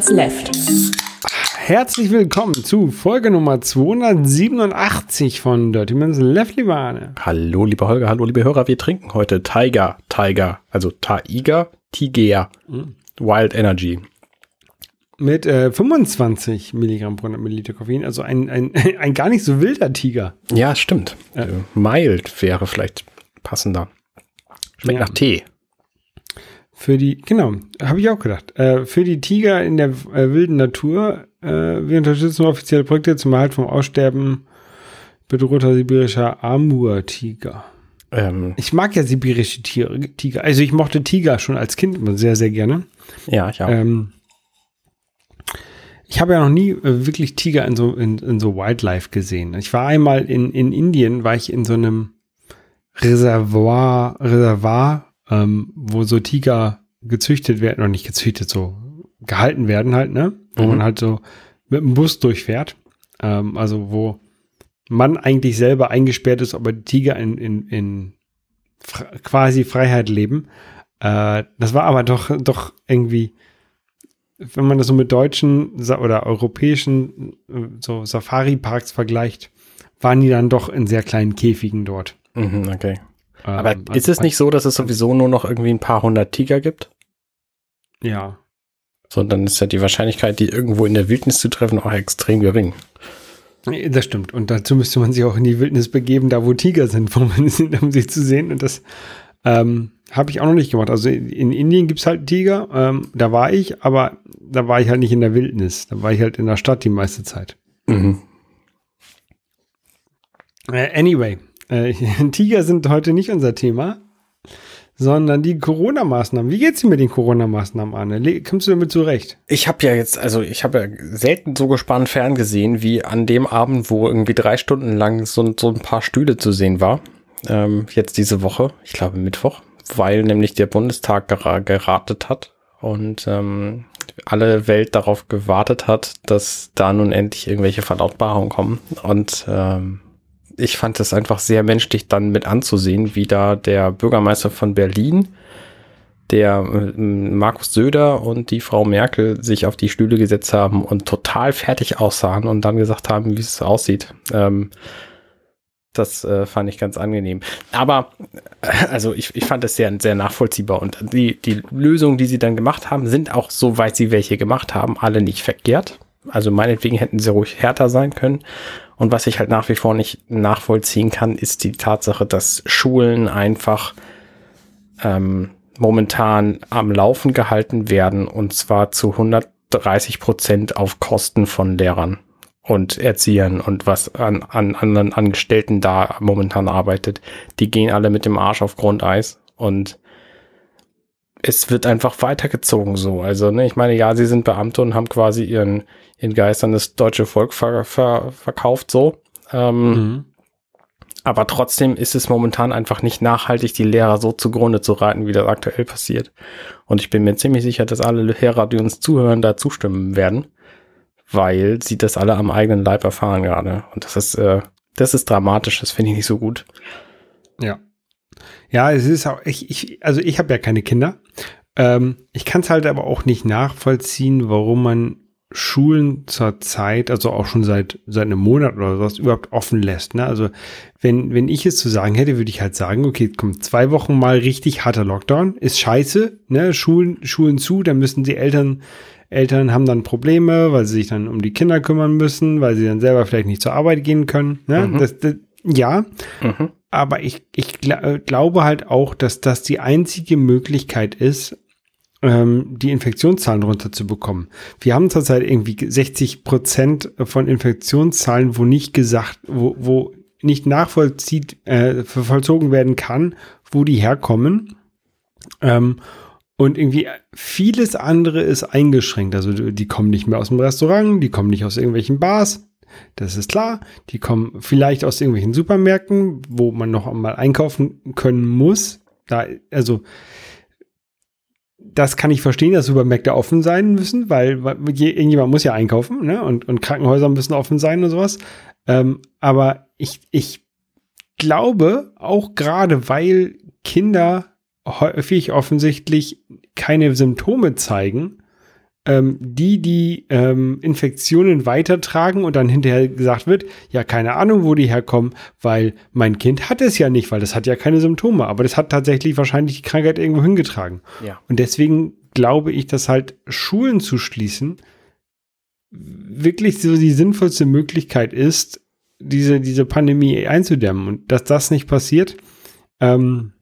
Minutes Left. Herzlich willkommen zu Folge Nummer 287 von Dirty Minutes Left, liebe Arne. Hallo, lieber Holger, hallo, liebe Hörer. Wir trinken heute Tiger, Tiger, also Tiger, Tiger, Wild Energy. Mit äh, 25 Milligramm pro 100 Milliliter Koffein, also ein, ein, ein gar nicht so wilder Tiger. Ja, stimmt. Äh, mild wäre vielleicht passender. Schmeckt Ja. nach Tee. Für die, genau, habe ich auch gedacht. Äh, für die Tiger in der äh, wilden Natur. Äh, wir unterstützen offizielle Projekte zum Erhalt vom Aussterben bedrohter sibirischer Amur-Tiger. Ähm, Ich mag ja sibirische Tiere, Tiger. Also ich mochte Tiger schon als Kind immer sehr, sehr gerne. ja, ja. Ähm, ich habe ja noch nie äh, wirklich Tiger in so, in, in so Wildlife gesehen. Ich war einmal in, in Indien, war ich in so einem Reservoir, Reservoir, ähm, wo so Tiger gezüchtet werden, oder nicht gezüchtet, so gehalten werden halt, ne? Wo Mhm. man halt so mit dem Bus durchfährt. Ähm, also wo man eigentlich selber eingesperrt ist, aber die Tiger in, in, in fre quasi Freiheit leben. Äh, das war aber doch, doch irgendwie, wenn man das so mit deutschen oder europäischen äh, so Safari-Parks vergleicht, waren die dann doch in sehr kleinen Käfigen dort. mhm, okay. Aber Ähm, ist es nicht so, dass es sowieso nur noch irgendwie ein paar hundert Tiger gibt? Ja. So, dann ist ja die Wahrscheinlichkeit, die irgendwo in der Wildnis zu treffen, auch extrem gering. Das stimmt. Und dazu müsste man sich auch in die Wildnis begeben, da wo Tiger sind, wo man sind, um sie zu sehen. Und das ähm, habe ich auch noch nicht gemacht. Also in, in Indien gibt's halt Tiger. Ähm, da war ich, aber da war ich halt nicht in der Wildnis. Da war ich halt in der Stadt die meiste Zeit. Mhm. Äh, anyway, äh, Tiger sind heute nicht unser Thema, sondern die Corona-Maßnahmen. Wie geht's dir mit den Corona-Maßnahmen, Arne? Le kommst du damit zurecht? Ich habe ja jetzt, also ich habe ja selten so gespannt ferngesehen, wie an dem Abend, wo irgendwie drei Stunden lang so, so ein paar Stühle zu sehen war. Ähm, jetzt diese Woche, ich glaube Mittwoch, weil nämlich der Bundestag gera geratet hat und ähm, alle Welt darauf gewartet hat, dass da nun endlich irgendwelche Verlautbarungen kommen. Und ähm, ich fand es einfach sehr menschlich dann mit anzusehen, wie da der Bürgermeister von Berlin der äh, Markus Söder und die Frau Merkel sich auf die Stühle gesetzt haben und total fertig aussahen und dann gesagt haben, wie es aussieht. Ähm, das äh, fand ich ganz angenehm. Aber äh, also ich, ich fand es sehr, sehr nachvollziehbar und die, die Lösungen, die sie dann gemacht haben, sind auch, soweit sie welche gemacht haben, alle nicht verkehrt. Also meinetwegen hätten sie ruhig härter sein können. Und was ich halt nach wie vor nicht nachvollziehen kann, ist die Tatsache, dass Schulen einfach ähm, momentan am Laufen gehalten werden und zwar zu 130 Prozent auf Kosten von Lehrern und Erziehern und was an, an anderen Angestellten da momentan arbeitet. Die gehen alle mit dem Arsch auf Grundeis und es wird einfach weitergezogen so. Also, ne, ich meine, ja, sie sind Beamte und haben quasi ihren, ihren Geist an das deutsche Volk ver, ver, verkauft so. Ähm, aber trotzdem ist es momentan einfach nicht nachhaltig, die Lehrer so zugrunde zu reiten, wie das aktuell passiert. Und ich bin mir ziemlich sicher, dass alle Lehrer, die uns zuhören, da zustimmen werden, weil sie das alle am eigenen Leib erfahren gerade. Und das ist, äh, das ist dramatisch, das finde ich nicht so gut. Ja. Ja, es ist auch, ich, ich also ich habe ja keine Kinder. Ähm, ich kann es halt aber auch nicht nachvollziehen, warum man Schulen zur Zeit, also auch schon seit, seit einem Monat oder sowas, überhaupt offen lässt. Ne? Also wenn, wenn ich es zu sagen hätte, würde ich halt sagen, okay, kommt zwei Wochen mal richtig harter Lockdown, ist scheiße, ne? Schulen, Schulen zu, dann müssen die Eltern, Eltern haben dann Probleme, weil sie sich dann um die Kinder kümmern müssen, weil sie dann selber vielleicht nicht zur Arbeit gehen können. Ne? Mhm. Das, das, ja, Mhm. Aber ich, ich gla äh, glaube halt auch, dass das die einzige Möglichkeit ist, ähm, die Infektionszahlen runterzubekommen. Wir haben zurzeit irgendwie 60 Prozent von Infektionszahlen, wo nicht gesagt, wo, wo nicht nachvollzieht, äh, vollzogen werden kann, wo die herkommen. Ähm, und irgendwie vieles andere ist eingeschränkt. Also die kommen nicht mehr aus dem Restaurant, die kommen nicht aus irgendwelchen Bars. Das ist klar. Die kommen vielleicht aus irgendwelchen Supermärkten, wo man noch einmal einkaufen können muss. Da, also, das kann ich verstehen, dass Supermärkte offen sein müssen, weil, weil je- irgendjemand muss ja einkaufen, ne? Und, und Krankenhäuser müssen offen sein und sowas. Ähm, aber ich, ich glaube, auch gerade weil Kinder häufig offensichtlich keine Symptome zeigen, ähm, die die ähm, Infektionen weitertragen und dann hinterher gesagt wird, ja, keine Ahnung, wo die herkommen, weil mein Kind hat es ja nicht, weil das hat ja keine Symptome, aber das hat tatsächlich wahrscheinlich die Krankheit irgendwo hingetragen. Ja. Und deswegen glaube ich, dass halt Schulen zu schließen wirklich so die sinnvollste Möglichkeit ist, diese, diese Pandemie einzudämmen. Und dass das nicht passiert, ähm,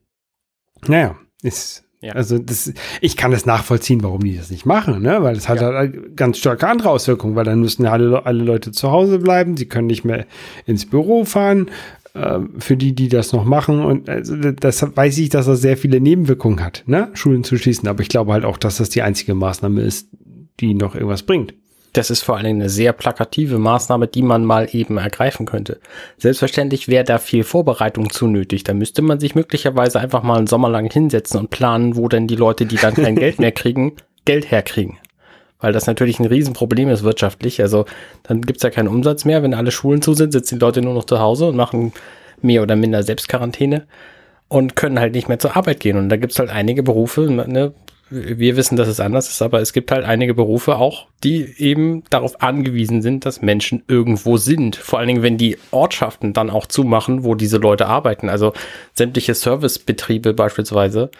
naja, ist ja. Also das, ich kann das nachvollziehen, warum die das nicht machen, ne? Weil es hat ja. halt ganz starke andere Auswirkungen, weil dann müssen ja alle, alle Leute zu Hause bleiben, sie können nicht mehr ins Büro fahren, äh, für die, die das noch machen. Und also das weiß ich, dass das sehr viele Nebenwirkungen hat, ne? Schulen zu schließen. Aber ich glaube halt auch, dass das die einzige Maßnahme ist, die noch irgendwas bringt das ist vor allen Dingen eine sehr plakative Maßnahme, die man mal eben ergreifen könnte. Selbstverständlich wäre da viel Vorbereitung zu nötig. Da müsste man sich möglicherweise einfach mal einen Sommer lang hinsetzen und planen, wo denn die Leute, die dann kein Geld mehr kriegen, Geld herkriegen. Weil das natürlich ein Riesenproblem ist wirtschaftlich. Also dann gibt's ja keinen Umsatz mehr. Wenn alle Schulen zu sind, sitzen die Leute nur noch zu Hause und machen mehr oder minder Selbstquarantäne und können halt nicht mehr zur Arbeit gehen. Und da gibt's halt einige Berufe, ne, wir wissen, dass es anders ist, aber es gibt halt einige Berufe auch, die eben darauf angewiesen sind, dass Menschen irgendwo sind. Vor allen Dingen, wenn die Ortschaften dann auch zumachen, wo diese Leute arbeiten. Also sämtliche Servicebetriebe beispielsweise,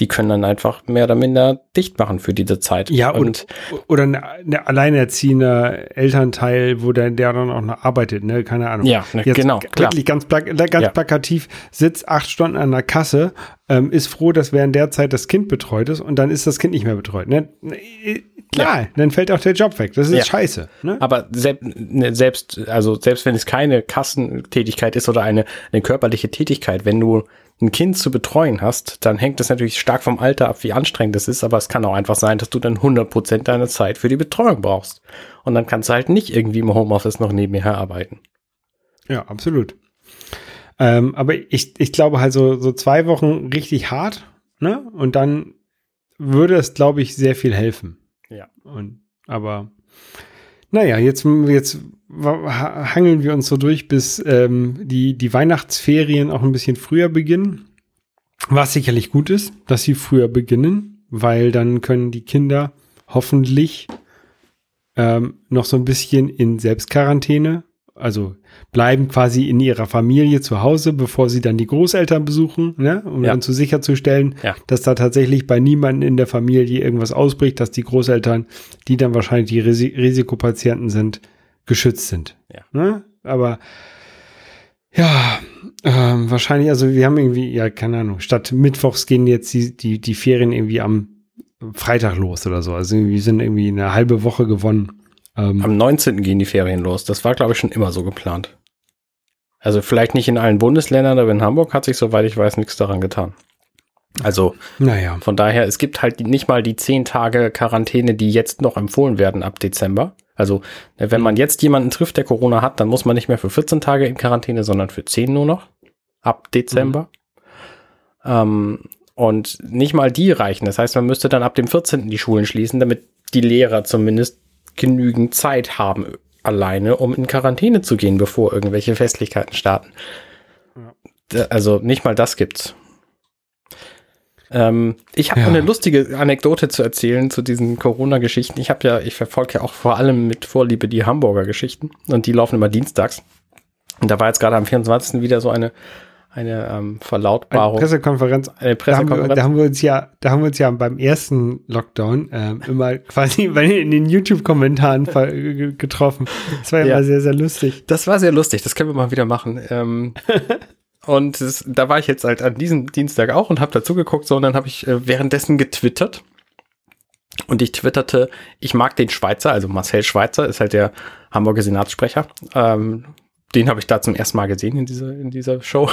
die können dann einfach mehr oder minder dicht machen für diese Zeit. Ja, und, und oder eine, eine alleinerziehender Elternteil, wo der, der dann auch noch arbeitet, ne? Keine Ahnung. Ja, ne, genau. Wirklich ganz, plak ganz ja. plakativ, sitzt acht Stunden an der Kasse, ähm, ist froh, dass während der Zeit das Kind betreut ist und dann ist das Kind nicht mehr betreut. Ne? Klar, ja. dann fällt auch der Job weg. Das ist ja. scheiße. Ne? Aber selbst, ne, selbst, also selbst wenn es keine Kassentätigkeit ist oder eine, eine körperliche Tätigkeit, wenn du ein Kind zu betreuen hast, dann hängt es natürlich stark vom Alter ab, wie anstrengend es ist, aber es kann auch einfach sein, dass du dann 100% deiner Zeit für die Betreuung brauchst. Und dann kannst du halt nicht irgendwie im Homeoffice noch nebenher arbeiten. Ja, absolut. Ähm, aber ich, ich glaube halt so, so zwei Wochen richtig hart, ne? Und dann würde es, glaube ich, sehr viel helfen. Ja. Und, aber naja, jetzt, jetzt hangeln wir uns so durch, bis ähm, die, die Weihnachtsferien auch ein bisschen früher beginnen. Was sicherlich gut ist, dass sie früher beginnen, weil dann können die Kinder hoffentlich ähm, noch so ein bisschen in Selbstquarantäne also bleiben quasi in ihrer Familie zu Hause, bevor sie dann die Großeltern besuchen, ne? um ja. dann zu sicherzustellen, ja. dass da tatsächlich bei niemandem in der Familie irgendwas ausbricht, dass die Großeltern, die dann wahrscheinlich die Ris Risikopatienten sind, geschützt sind. Ja. Ne? Aber ja, ähm, wahrscheinlich, also wir haben irgendwie, ja, keine Ahnung, statt Mittwochs gehen jetzt die, die, die Ferien irgendwie am Freitag los oder so. Also wir sind irgendwie eine halbe Woche gewonnen. Ähm, Am 19. gehen die Ferien los. Das war, glaube ich, schon immer so geplant. Also vielleicht nicht in allen Bundesländern, aber in Hamburg hat sich, soweit ich weiß, nichts daran getan. Also naja. von daher, es gibt halt nicht mal die zehn Tage Quarantäne, die jetzt noch empfohlen werden ab Dezember. Also ne, wenn man jetzt jemanden trifft, der Corona hat, dann muss man nicht mehr für 14 Tage in Quarantäne, sondern für 10 nur noch ab Dezember. Mhm. Ähm, und nicht mal die reichen. Das heißt, man müsste dann ab dem 14. die Schulen schließen, damit die Lehrer zumindest genügend Zeit haben alleine, um in Quarantäne zu gehen, bevor irgendwelche Festlichkeiten starten. Ja. Also nicht mal das gibt's. Ähm, ich habe ja. eine lustige Anekdote zu erzählen zu diesen Corona-Geschichten. Ich habe ja, ich verfolge ja auch vor allem mit Vorliebe die Hamburger Geschichten und die laufen immer dienstags. Und da war jetzt gerade am 24. wieder so eine eine ähm, Verlautbarung. Eine Pressekonferenz. Eine Pressekonferenz. Da haben, wir, da haben, wir, uns ja, da haben wir uns ja beim ersten Lockdown ähm, immer quasi in den YouTube-Kommentaren getroffen. Das war ja, ja immer sehr, sehr lustig. Das war sehr lustig. Das können wir mal wieder machen. Ähm, und das, da war ich jetzt halt an diesem Dienstag auch und habe dazu geguckt, so und dann habe ich äh, währenddessen getwittert. Und ich twitterte, ich mag den Schweizer, also Marcel Schweizer ist halt der Hamburger Senatssprecher. Ähm, den habe ich da zum ersten Mal gesehen in dieser, in dieser Show.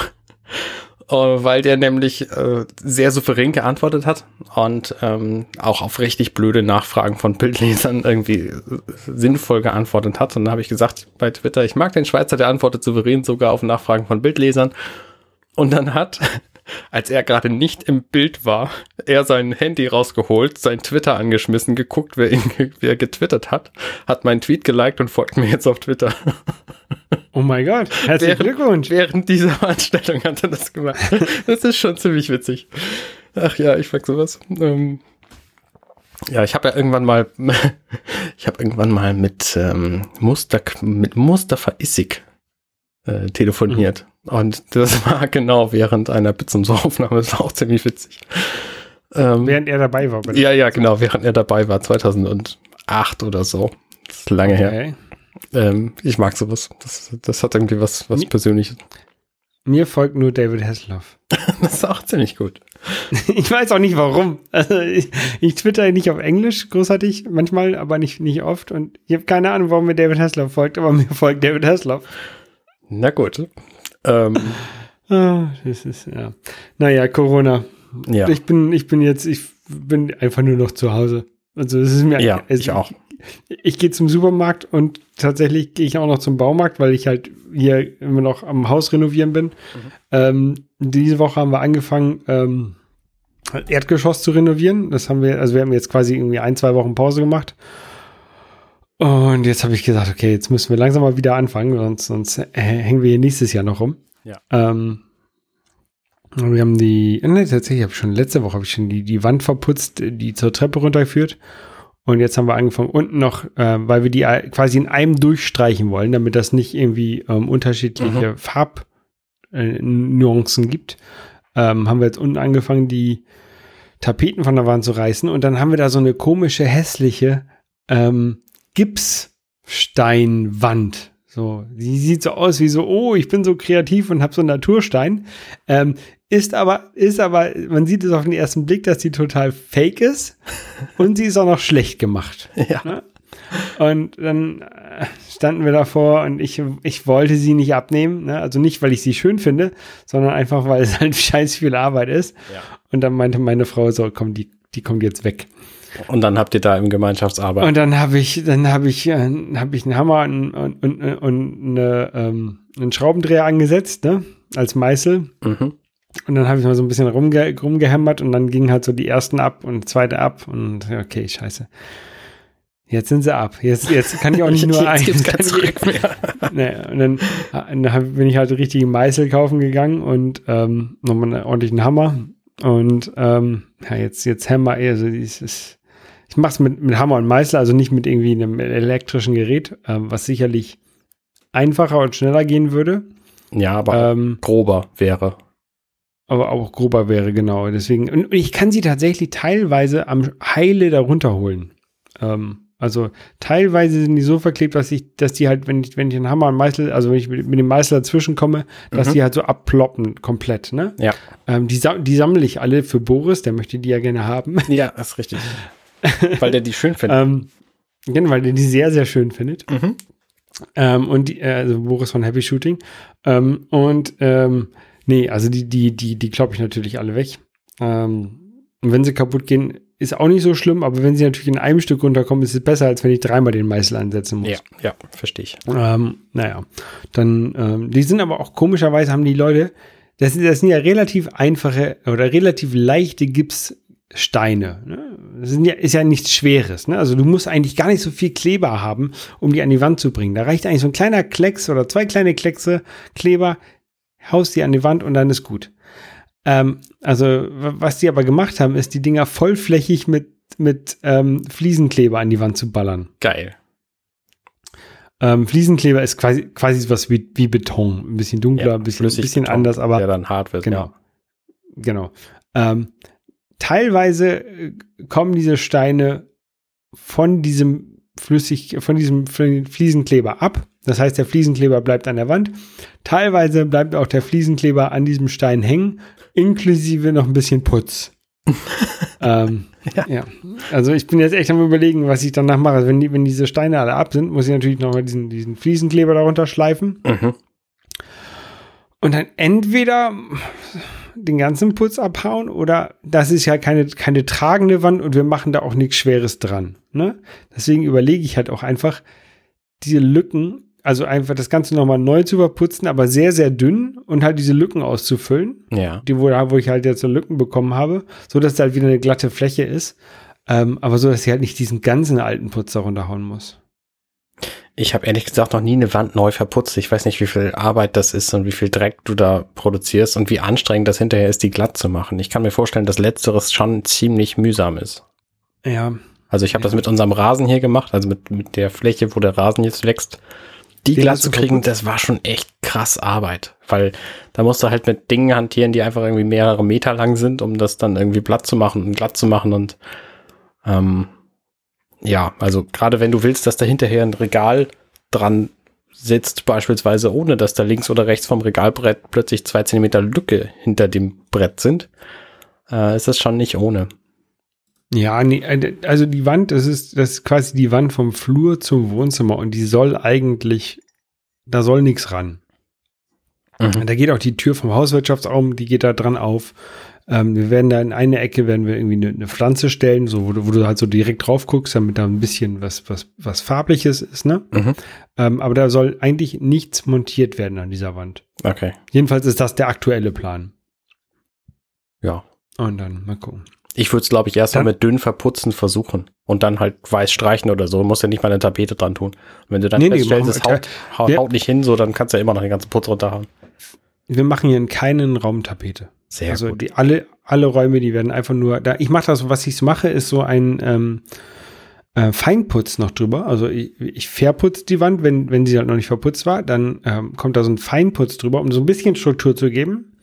Uh, weil der nämlich äh, sehr souverän geantwortet hat und ähm, auch auf richtig blöde Nachfragen von Bildlesern irgendwie äh, sinnvoll geantwortet hat. Und dann habe ich gesagt bei Twitter, ich mag den Schweizer, der antwortet souverän sogar auf Nachfragen von Bildlesern. Und dann hat als er gerade nicht im Bild war, er sein Handy rausgeholt, sein Twitter angeschmissen, geguckt, wer ihn wer getwittert hat, hat meinen Tweet geliked und folgt mir jetzt auf Twitter. Oh mein Gott, herzlichen während, Glückwunsch. Während dieser Veranstaltung hat er das gemacht. Das ist schon ziemlich witzig. Ach ja, ich frag sowas. Ähm, Ja, ich habe ja irgendwann mal, ich habe irgendwann mal mit ähm, Muster mit Mustafa Issig äh, telefoniert mhm. und das war genau während einer Bits und so Aufnahme. Das war auch ziemlich witzig. Ähm, während er dabei war. Bitte. Ja, ja, genau, während er dabei war, 2008 oder so. Das ist lange okay. her. Ähm, ich mag sowas. Das, das hat irgendwie was, was Persönliches. Mir folgt nur David Hasselhoff. das ist auch ziemlich gut. ich weiß auch nicht warum. Also ich, ich twitter nicht auf Englisch großartig, manchmal, aber nicht, nicht oft. Und ich habe keine Ahnung, warum mir David Hasselhoff folgt, aber mir folgt David Hasselhoff. Na gut. Ähm. Ah, das ist, ja. Naja, Corona. Ja. Ich bin, ich bin jetzt, ich bin einfach nur noch zu Hause. Also es ist mir ja, es, ich auch. Ich, ich gehe zum Supermarkt und tatsächlich gehe ich auch noch zum Baumarkt, weil ich halt hier immer noch am Haus renovieren bin. Mhm. Ähm, diese Woche haben wir angefangen, ähm, Erdgeschoss zu renovieren. Das haben wir, also wir haben jetzt quasi irgendwie ein, zwei Wochen Pause gemacht. Und jetzt habe ich gesagt, okay, jetzt müssen wir langsam mal wieder anfangen, sonst, sonst hängen wir hier nächstes Jahr noch rum. Ja. Ähm, wir haben die, ne, tatsächlich habe ich schon letzte Woche habe ich schon die, die Wand verputzt, die zur Treppe runterführt. Und jetzt haben wir angefangen, unten noch, äh, weil wir die quasi in einem durchstreichen wollen, damit das nicht irgendwie ähm, unterschiedliche mhm. Farbnuancen äh, gibt, ähm, haben wir jetzt unten angefangen, die Tapeten von der Wand zu reißen. Und dann haben wir da so eine komische, hässliche ähm, Gipssteinwand. So, die sieht so aus wie so, oh, ich bin so kreativ und habe so einen Naturstein. Ähm, ist aber, ist aber, man sieht es auf den ersten Blick, dass die total fake ist und sie ist auch noch schlecht gemacht. Ja. Ne? Und dann äh, standen wir davor und ich, ich wollte sie nicht abnehmen. Ne? Also nicht, weil ich sie schön finde, sondern einfach, weil es halt scheiß viel Arbeit ist. Ja. Und dann meinte meine Frau so, komm, die, die kommt jetzt weg. Und dann habt ihr da im Gemeinschaftsarbeit. Und dann habe ich, dann habe ich, äh, habe ich einen Hammer und, und, und, und eine, ähm, einen Schraubendreher angesetzt, ne? Als Meißel. Mhm. Und dann habe ich mal so ein bisschen rumge rumgehämmert und dann gingen halt so die ersten ab und zweite ab und okay, scheiße. Jetzt sind sie ab. Jetzt, jetzt kann ich auch nicht nur jetzt ein. Gibt's kein Zurück mehr. nee, und dann, dann bin ich halt richtige Meißel kaufen gegangen und ähm, nochmal einen ordentlichen Hammer. Und ähm, ja, jetzt, jetzt Hammer, also dieses, ich mache es mit, mit Hammer und Meißel, also nicht mit irgendwie einem elektrischen Gerät, ähm, was sicherlich einfacher und schneller gehen würde. Ja, aber ähm, grober wäre aber auch grober wäre, genau. Deswegen, und ich kann sie tatsächlich teilweise am Heile darunter holen. Ähm, also teilweise sind die so verklebt, dass ich, dass die halt, wenn ich, wenn ich einen Hammer und Meißel, also wenn ich mit, mit dem Meißel dazwischen komme, dass mhm. die halt so abploppen komplett, ne? Ja. Ähm, die, die sammle ich alle für Boris, der möchte die ja gerne haben. Ja, das ist richtig. weil der die schön findet. ähm, genau, weil der die sehr, sehr schön findet. Mhm. Ähm, und die, äh, also Boris von Happy Shooting. Ähm, und ähm, Nee, also die, die, die, die kloppe ich natürlich alle weg. Ähm, und wenn sie kaputt gehen, ist auch nicht so schlimm, aber wenn sie natürlich in einem Stück runterkommen, ist es besser, als wenn ich dreimal den Meißel ansetzen muss. Ja, ja, verstehe ich. Ähm, naja, dann, ähm, die sind aber auch komischerweise, haben die Leute, das sind, das sind ja relativ einfache oder relativ leichte Gipssteine. Ne? Das sind ja, ist ja nichts Schweres. Ne? Also du musst eigentlich gar nicht so viel Kleber haben, um die an die Wand zu bringen. Da reicht eigentlich so ein kleiner Klecks oder zwei kleine Kleckse Kleber, haust die an die Wand und dann ist gut. Ähm, also, was die aber gemacht haben, ist die Dinger vollflächig mit, mit ähm, Fliesenkleber an die Wand zu ballern. Geil. Ähm, Fliesenkleber ist quasi, quasi was wie, wie Beton. Ein bisschen dunkler, ja, ein bisschen, bisschen Beton, anders, aber. Der dann hart wird. Genau. Ja. Genau. Ähm, teilweise äh, kommen diese Steine von diesem flüssig, von diesem Fliesenkleber ab. Das heißt, der Fliesenkleber bleibt an der Wand. Teilweise bleibt auch der Fliesenkleber an diesem Stein hängen, inklusive noch ein bisschen Putz. ähm, ja. ja. Also ich bin jetzt echt am überlegen, was ich danach mache. Also wenn, die, wenn diese Steine alle ab sind, muss ich natürlich nochmal diesen, diesen Fliesenkleber darunter schleifen. Mhm. Und dann entweder den ganzen Putz abhauen oder das ist ja keine, keine tragende Wand und wir machen da auch nichts Schweres dran. Ne? Deswegen überlege ich halt auch einfach, diese Lücken also einfach das Ganze nochmal neu zu überputzen, aber sehr, sehr dünn und halt diese Lücken auszufüllen. Ja. Die, wo, wo ich halt jetzt so Lücken bekommen habe, so dass da halt wieder eine glatte Fläche ist. Ähm, aber so, dass ich halt nicht diesen ganzen alten Putz da runterhauen muss. Ich habe ehrlich gesagt noch nie eine Wand neu verputzt. Ich weiß nicht, wie viel Arbeit das ist und wie viel Dreck du da produzierst und wie anstrengend das hinterher ist, die glatt zu machen. Ich kann mir vorstellen, dass letzteres schon ziemlich mühsam ist. Ja. Also ich habe das mit unserem Rasen hier gemacht, also mit, mit der Fläche, wo der Rasen jetzt wächst. Die Den glatt zu kriegen, das war schon echt krass Arbeit, weil da musst du halt mit Dingen hantieren, die einfach irgendwie mehrere Meter lang sind, um das dann irgendwie glatt zu machen und glatt zu machen und ähm, ja, also gerade wenn du willst, dass da hinterher ein Regal dran sitzt, beispielsweise ohne dass da links oder rechts vom Regalbrett plötzlich zwei Zentimeter Lücke hinter dem Brett sind, äh, ist das schon nicht ohne. Ja, nee, äh, also die Wand, das ist, das ist quasi die Wand vom Flur zum Wohnzimmer und die soll eigentlich, da soll nichts ran. Da geht auch die Tür vom Hauswirtschaftsraum, die geht da dran auf. Ähm, wir werden da in eine Ecke werden wir irgendwie eine, eine Pflanze stellen, so wo du, wo du halt so direkt drauf guckst, damit da ein bisschen was was was farbliches ist, ne? Mhm. Ähm, aber da soll eigentlich nichts montiert werden an dieser Wand. Okay, Jedenfalls ist das der aktuelle Plan. ja. Und dann mal gucken. Ich würde es, glaube ich, erst mal Dann- mit dünn verputzen versuchen und dann halt weiß streichen oder so. Du musst ja nicht mal eine Tapete dran tun. Und wenn du dann Nee, nee, feststellst, machen es haut, haut, haut nicht hin, so, dann kannst du ja immer noch den ganzen Putz runterhauen. Wir machen hier in keinen Raum Tapete. Sehr also gut. die alle alle Räume, die werden einfach nur da. Ich mache das, was ich mache, ist so ein ähm, äh, Feinputz noch drüber. Also ich, ich verputze die Wand, wenn wenn sie halt noch nicht verputzt war, dann ähm, kommt da so ein Feinputz drüber, um so ein bisschen Struktur zu geben.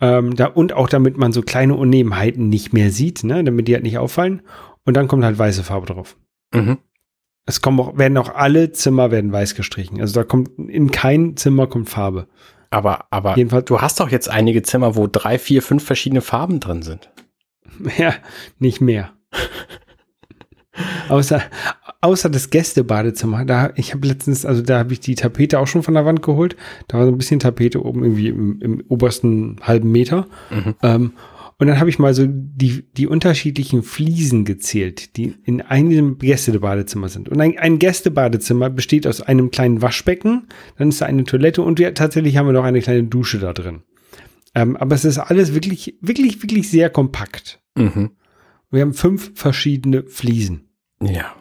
Ähm, da, und auch damit man so kleine Unebenheiten nicht mehr sieht, ne, damit die halt nicht auffallen. Und dann kommt halt weiße Farbe drauf. Mhm. Es kommen auch, werden auch alle Zimmer werden weiß gestrichen. Also da kommt in kein Zimmer kommt Farbe. Aber, aber Jedenfalls- du hast doch jetzt einige Zimmer, wo drei, vier, fünf verschiedene Farben drin sind. Ja, nicht mehr. außer, außer das Gästebadezimmer. Da, ich habe letztens, also da habe ich die Tapete auch schon von der Wand geholt. Da war so ein bisschen Tapete oben irgendwie im, im obersten halben Meter. Mhm. Ähm, und dann habe ich mal so die, die unterschiedlichen Fliesen gezählt, die in einem Gästebadezimmer sind. Und ein, ein Gästebadezimmer besteht aus einem kleinen Waschbecken, dann ist da eine Toilette und wir, tatsächlich haben wir noch eine kleine Dusche da drin. Ähm, aber es ist alles wirklich, wirklich, wirklich sehr kompakt. Mhm. Wir haben fünf verschiedene Fliesen. Ja.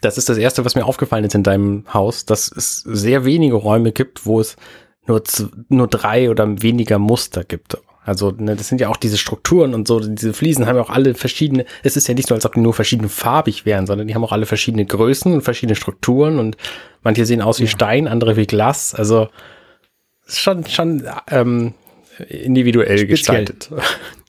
Das ist das Erste, was mir aufgefallen ist in deinem Haus, dass es sehr wenige Räume gibt, wo es nur, nur drei oder weniger Muster gibt. Also, ne, das sind ja auch diese Strukturen und so, diese Fliesen haben ja auch alle verschiedene, es ist ja nicht so, als ob die nur verschieden farbig wären, sondern die haben auch alle verschiedene Größen und verschiedene Strukturen und manche sehen aus wie Ja. Stein, andere wie Glas. Also, schon, schon ähm, individuell Speziell. gestaltet.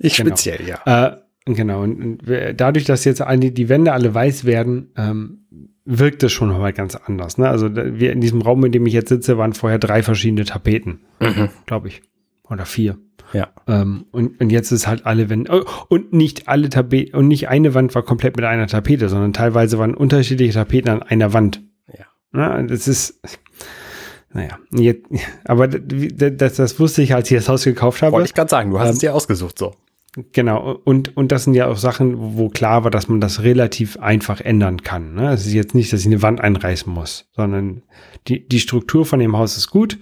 Ich Genau. speziell, ja. Äh, genau. Und, und dadurch, dass jetzt die Wände alle weiß werden, ähm, wirkt es schon mal ganz anders. Ne? Also wir in diesem Raum, in dem ich jetzt sitze, waren vorher drei verschiedene Tapeten, Mhm. glaube ich. Oder vier. Ja. Ähm, und, und jetzt ist halt alle Wände. Oh, und nicht alle Tapeten, und nicht eine Wand war komplett mit einer Tapete, sondern teilweise waren unterschiedliche Tapeten an einer Wand. Ja. Na, das ist. Naja, jetzt, aber das, das, wusste ich, als ich das Haus gekauft habe. Wollte ich gerade sagen, du hast Ähm, es dir ausgesucht so. Genau, und, und das sind ja auch Sachen, wo klar war, dass man das relativ einfach ändern kann. Ne? Es ist jetzt nicht, dass ich eine Wand einreißen muss, sondern die, die Struktur von dem Haus ist gut,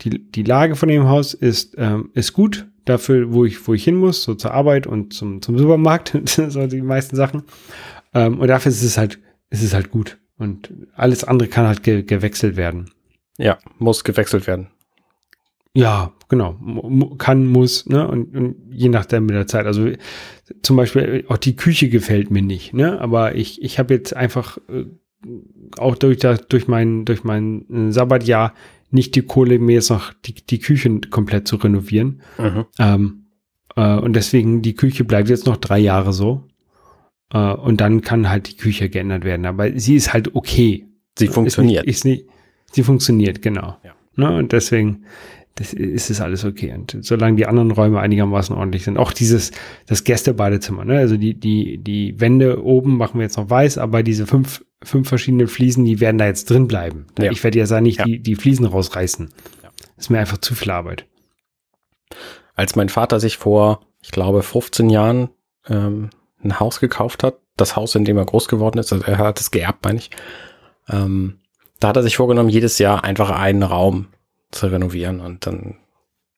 die, die Lage von dem Haus ist, ähm, ist gut dafür, wo ich, wo ich hin muss, so zur Arbeit und zum, zum Supermarkt, so die meisten Sachen. Ähm, und dafür ist es halt, ist es halt gut. Und alles andere kann halt ge gewechselt werden. Ja, muss gewechselt werden. Ja, genau. Kann, muss, ne? Und, und je nach der mit der Zeit. Also zum Beispiel auch die Küche gefällt mir nicht, ne? Aber ich, ich habe jetzt einfach äh, auch durch das, durch mein, durch mein äh, Sabbatjahr nicht die Kohle, mir jetzt noch die, die Küche komplett zu renovieren. Mhm. Ähm, äh, und deswegen, die Küche bleibt jetzt noch drei Jahre so. Äh, und dann kann halt die Küche geändert werden. Aber sie ist halt okay. Sie funktioniert. Ist nicht, ist nicht, sie funktioniert, genau. Ja. Ne? Und deswegen das ist es alles okay. Und solange die anderen Räume einigermaßen ordentlich sind, auch dieses, das Gästebadezimmer, ne? Also die, die, die Wände oben machen wir jetzt noch weiß, aber diese fünf, fünf verschiedene Fliesen, die werden da jetzt drin bleiben. Ja. Ich werde ja sagen, nicht Ja. die, die Fliesen rausreißen. Ja. Das ist mir einfach zu viel Arbeit. Als mein Vater sich vor, ich glaube, 15 Jahren ähm, ein Haus gekauft hat, das Haus, in dem er groß geworden ist, also er hat es geerbt, meine ich, ähm, da hat er sich vorgenommen, jedes Jahr einfach einen Raum zu renovieren und dann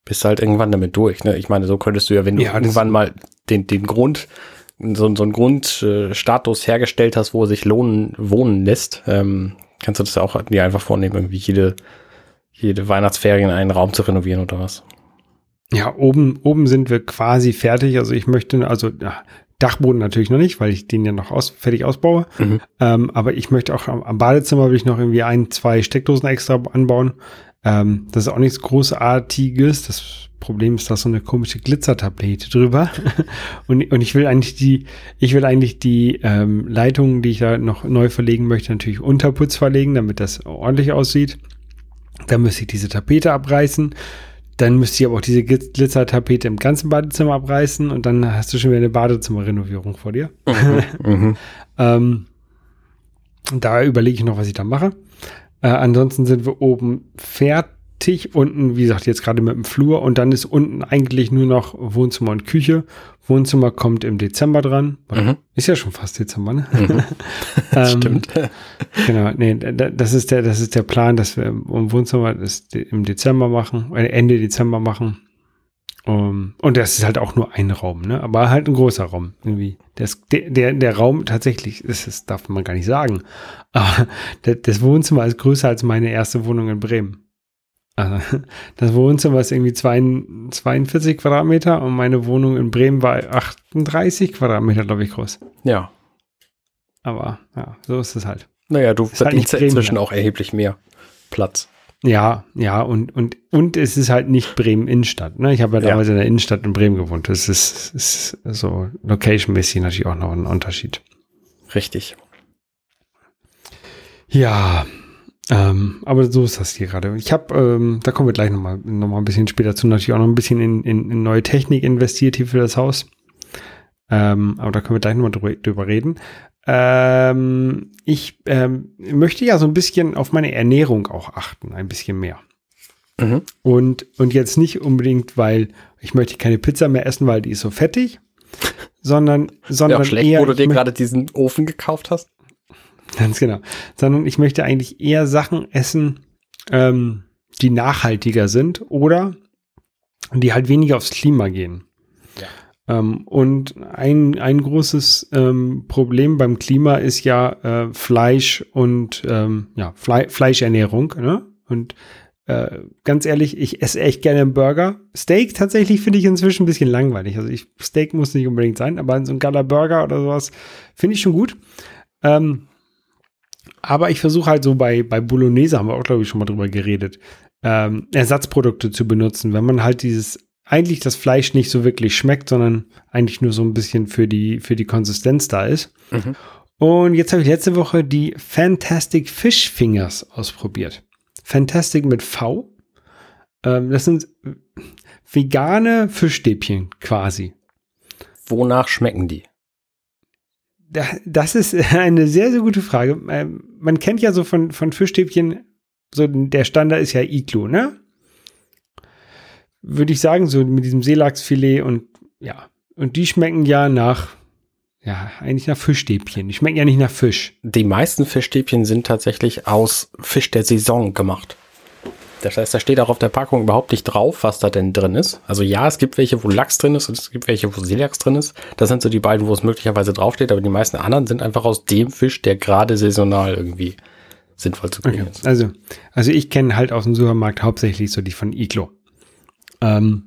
bist du halt irgendwann damit durch. Ne? Ich meine, so könntest du ja, wenn du Ja, irgendwann mal den, den Grund, so, so einen Grundstatus hergestellt hast, wo er sich lohnen, wohnen lässt, ähm, kannst du das ja auch dir einfach vornehmen, irgendwie jede, jede Weihnachtsferien einen Raum zu renovieren oder was. Ja, oben, oben sind wir quasi fertig. Also ich möchte, also ja, Dachboden natürlich noch nicht, weil ich den ja noch aus, fertig ausbaue. Mhm. Ähm, aber ich möchte auch am, am, Badezimmer will ich noch irgendwie ein, zwei Steckdosen extra anbauen. Ähm, das ist auch nichts Großartiges. Das Problem ist da so eine komische Glitzertablette drüber. und, und ich will eigentlich die, ich will eigentlich die ähm, Leitungen, die ich da noch neu verlegen möchte, natürlich unter Putz verlegen, damit das ordentlich aussieht. Dann müsste ich diese Tapete abreißen. Dann müsste ich aber auch diese Glitzertapete im ganzen Badezimmer abreißen und dann hast du schon wieder eine Badezimmerrenovierung vor dir. Mhm, mhm. ähm, da überlege ich noch, was ich da mache. Äh, ansonsten sind wir oben fertig. Unten, wie gesagt, jetzt gerade mit dem Flur. Und dann ist unten eigentlich nur noch Wohnzimmer und Küche. Wohnzimmer kommt im Dezember dran. Mhm. Ist ja schon fast Dezember, ne? Mhm. ähm, Stimmt. genau, nee, das ist der, das ist der Plan, dass wir im Wohnzimmer das im Dezember machen, äh, Ende Dezember machen. Um, und das ist halt auch nur ein Raum, ne? Aber halt ein großer Raum irgendwie. Das, der, der, der Raum tatsächlich, das, das darf man gar nicht sagen. Aber das Wohnzimmer ist größer als meine erste Wohnung in Bremen. Also, das Wohnzimmer ist irgendwie 42 Quadratmeter und meine Wohnung in Bremen war 38 Quadratmeter, glaube ich, groß. Ja. Aber ja, so ist es halt. Naja, du verdienst halt inzwischen auch erheblich mehr Platz. Ja, ja, und, und, und es ist halt nicht Bremen Innenstadt. Ne? Ich habe ja damals in der Innenstadt in Bremen gewohnt. Das ist, ist so location-mäßig natürlich auch noch ein Unterschied. Richtig. Ja, ähm, aber so ist das hier gerade. Ich habe, ähm, da kommen wir gleich nochmal noch mal ein bisschen später zu, natürlich auch noch ein bisschen in, in, in neue Technik investiert hier für das Haus. Ähm, aber da können wir gleich nochmal drüber, drüber reden. Ähm, ich ähm, möchte ja so ein bisschen auf meine Ernährung auch achten, ein bisschen mehr. Mhm. Und, und jetzt nicht unbedingt, weil ich möchte keine Pizza mehr essen, weil die ist so fettig, sondern, sondern ja, schlecht, eher, wo du dir gerade diesen Ofen gekauft hast. Ganz genau. Sondern ich möchte eigentlich eher Sachen essen, ähm, die nachhaltiger sind oder die halt weniger aufs Klima gehen. Ähm, und ein, ein großes ähm, Problem beim Klima ist ja äh, Fleisch und ähm, ja, Fle Fleischernährung. Ne? Und äh, ganz ehrlich, ich esse echt gerne einen Burger. Steak tatsächlich finde ich inzwischen ein bisschen langweilig. Also ich, Steak muss nicht unbedingt sein, aber so ein geiler Burger oder sowas finde ich schon gut. Ähm, aber ich versuche halt so bei, bei Bolognese, haben wir auch, glaube ich, schon mal drüber geredet, ähm, Ersatzprodukte zu benutzen. Wenn man halt dieses eigentlich das Fleisch nicht so wirklich schmeckt, sondern eigentlich nur so ein bisschen für die, für die Konsistenz da ist. Mhm. Und jetzt habe ich letzte Woche die Fantastic Fish Fingers ausprobiert. Fantastic mit V. Ähm, das sind vegane Fischstäbchen quasi. Wonach schmecken die? Das ist eine sehr, sehr gute Frage. Ähm, man kennt ja so von, von Fischstäbchen, so der Standard ist ja Iglu, ne? Würde ich sagen, so mit diesem Seelachsfilet und ja. Und die schmecken ja nach, ja, eigentlich nach Fischstäbchen. Die schmecken ja nicht nach Fisch. Die meisten Fischstäbchen sind tatsächlich aus Fisch der Saison gemacht. Das heißt, da steht auch auf der Packung überhaupt nicht drauf, was da denn drin ist. Also ja, es gibt welche, wo Lachs drin ist und es gibt welche, wo Seelachs drin ist. Das sind so die beiden, wo es möglicherweise draufsteht, aber die meisten anderen sind einfach aus dem Fisch, der gerade saisonal irgendwie sinnvoll zu kriegen okay. ist. Also, also ich kenne halt aus dem Supermarkt hauptsächlich so die von Iglo. Ähm,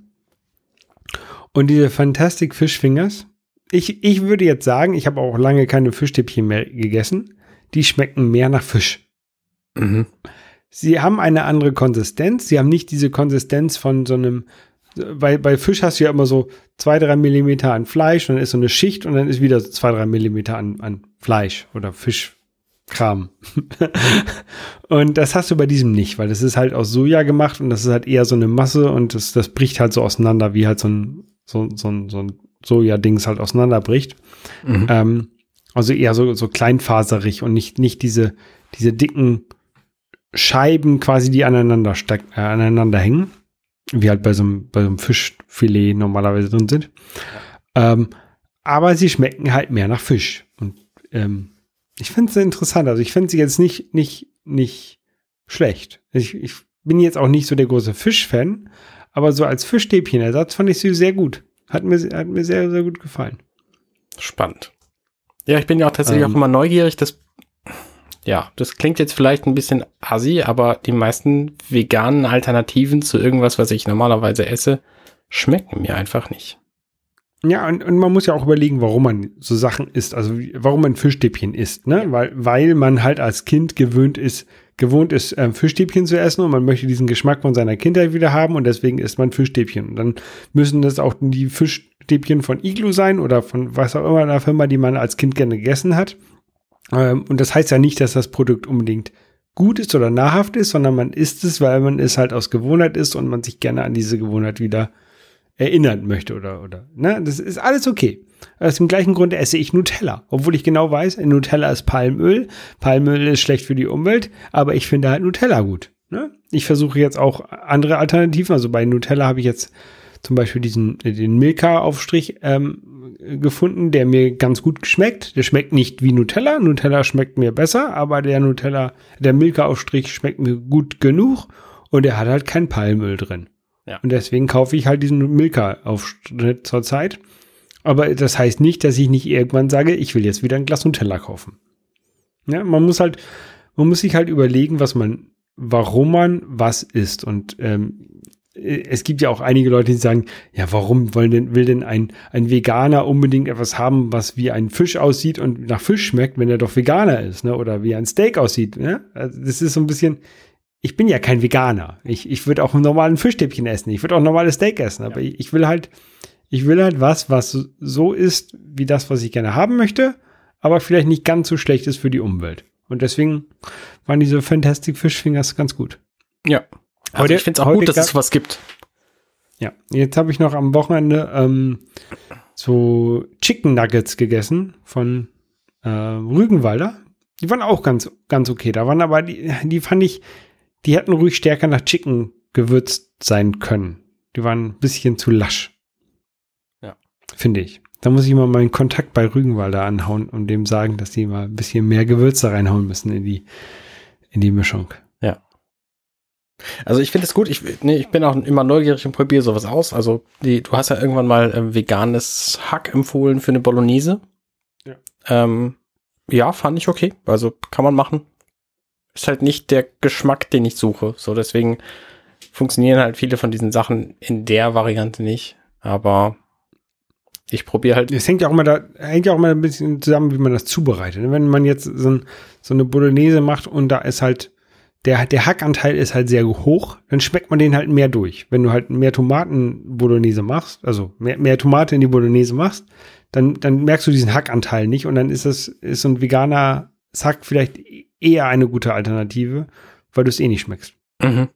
und diese Fantastic Fish Fingers, ich, ich würde jetzt sagen, ich habe auch lange keine Fischstäbchen mehr gegessen. Die schmecken mehr nach Fisch. Mhm. Sie haben eine andere Konsistenz. Sie haben nicht diese Konsistenz von so einem, weil bei Fisch hast du ja immer so zwei, drei Millimeter an Fleisch und dann ist so eine Schicht und dann ist wieder so zwei, drei Millimeter an, an Fleisch oder Fisch, Kram. und das hast du bei diesem nicht, weil das ist halt aus Soja gemacht und das ist halt eher so eine Masse und das, das bricht halt so auseinander, wie halt so ein, so, so so ein Soja-Dings halt auseinanderbricht. Mhm. Ähm, also eher so, so kleinfaserig und nicht, nicht diese, diese dicken Scheiben quasi, die aneinander, steck, äh, aneinander hängen, wie halt bei so einem, bei so einem Fischfilet normalerweise drin sind. Ähm, aber sie schmecken halt mehr nach Fisch. Und ähm, ich finde es interessant. Also ich finde sie jetzt nicht, nicht, nicht schlecht. Ich, ich bin jetzt auch nicht so der große Fischfan, aber so als Fischstäbchenersatz fand ich sie sehr gut. Hat mir, hat mir sehr, sehr gut gefallen. Spannend. Ja, ich bin ja auch tatsächlich ähm, auch immer neugierig. Das, ja, das klingt jetzt vielleicht ein bisschen assi, aber die meisten veganen Alternativen zu irgendwas, was ich normalerweise esse, schmecken mir einfach nicht. Ja, und, und man muss ja auch überlegen, warum man so Sachen isst, also warum man Fischstäbchen isst, ne? Weil, weil man halt als Kind gewöhnt ist, gewohnt ist, ähm, Fischstäbchen zu essen und man möchte diesen Geschmack von seiner Kindheit wieder haben und deswegen isst man Fischstäbchen. Und dann müssen das auch die Fischstäbchen von Iglu sein oder von was auch immer einer Firma, die man als Kind gerne gegessen hat. Ähm, und das heißt ja nicht, dass das Produkt unbedingt gut ist oder nahrhaft ist, sondern man isst es, weil man es halt aus Gewohnheit ist und man sich gerne an diese Gewohnheit wieder erinnern möchte oder, oder, ne? Das ist alles okay. Aus dem gleichen Grund esse ich Nutella, obwohl ich genau weiß, Nutella ist Palmöl. Palmöl ist schlecht für die Umwelt, aber ich finde halt Nutella gut. Ne? Ich versuche jetzt auch andere Alternativen. Also bei Nutella habe ich jetzt zum Beispiel diesen den Milka-Aufstrich ähm, gefunden, der mir ganz gut schmeckt. Der schmeckt nicht wie Nutella. Nutella schmeckt mir besser, aber der Nutella, der Milka-Aufstrich schmeckt mir gut genug und er hat halt kein Palmöl drin. Ja. Und deswegen kaufe ich halt diesen Milka-Aufschnitt zurzeit. Aber das heißt nicht, dass ich nicht irgendwann sage, ich will jetzt wieder ein Glas Nutella kaufen. Ja, man muss halt, man muss sich halt überlegen, was man, warum man was isst. Und ähm, es gibt ja auch einige Leute, die sagen, ja, warum wollen denn, will denn ein, ein Veganer unbedingt etwas haben, was wie ein Fisch aussieht und nach Fisch schmeckt, wenn er doch Veganer ist, ne? Oder wie ein Steak aussieht. Ne? Also das ist so ein bisschen, ich bin ja kein Veganer. Ich, ich würde auch einen normalen Fischstäbchen essen. Ich würde auch ein normales Steak essen. Aber ja. ich, ich, will halt, ich will halt was, was so ist, wie das, was ich gerne haben möchte, aber vielleicht nicht ganz so schlecht ist für die Umwelt. Und deswegen waren diese Fantastic Fish Fingers ganz gut. Ja. Also heute, ich finde es auch gut, dass es sowas gibt. Ja, jetzt habe ich noch am Wochenende ähm, so Chicken Nuggets gegessen von äh, Rügenwalder. Die waren auch ganz, ganz okay. Da waren aber die, die fand ich, die hätten ruhig stärker nach Chicken gewürzt sein können. Die waren ein bisschen zu lasch. Ja. Finde ich. Da muss ich mal meinen Kontakt bei Rügenwalder anhauen und dem sagen, dass die mal ein bisschen mehr Gewürze reinhauen müssen in die, in die Mischung. Ja. Also ich finde es gut. Ich, nee, ich bin auch immer neugierig und probiere sowas aus. Also die, du hast ja irgendwann mal äh, veganes Hack empfohlen für eine Bolognese. Ja. Ähm, ja, fand ich okay. Also kann man machen ist halt nicht der Geschmack, den ich suche. So, deswegen funktionieren halt viele von diesen Sachen in der Variante nicht. Aber ich probiere halt. Es hängt ja auch immer da, hängt ja auch immer ein bisschen zusammen, wie man das zubereitet. Wenn man jetzt so, ein, so eine Bolognese macht und da ist halt der, der Hackanteil ist halt sehr hoch, dann schmeckt man den halt mehr durch. Wenn du halt mehr Tomaten-Bolognese machst, also mehr, mehr Tomate in die Bolognese machst, dann, dann merkst du diesen Hackanteil nicht und dann ist das, ist so ein veganer Hack vielleicht eher eine gute Alternative, weil du es eh nicht schmeckst. Mhm.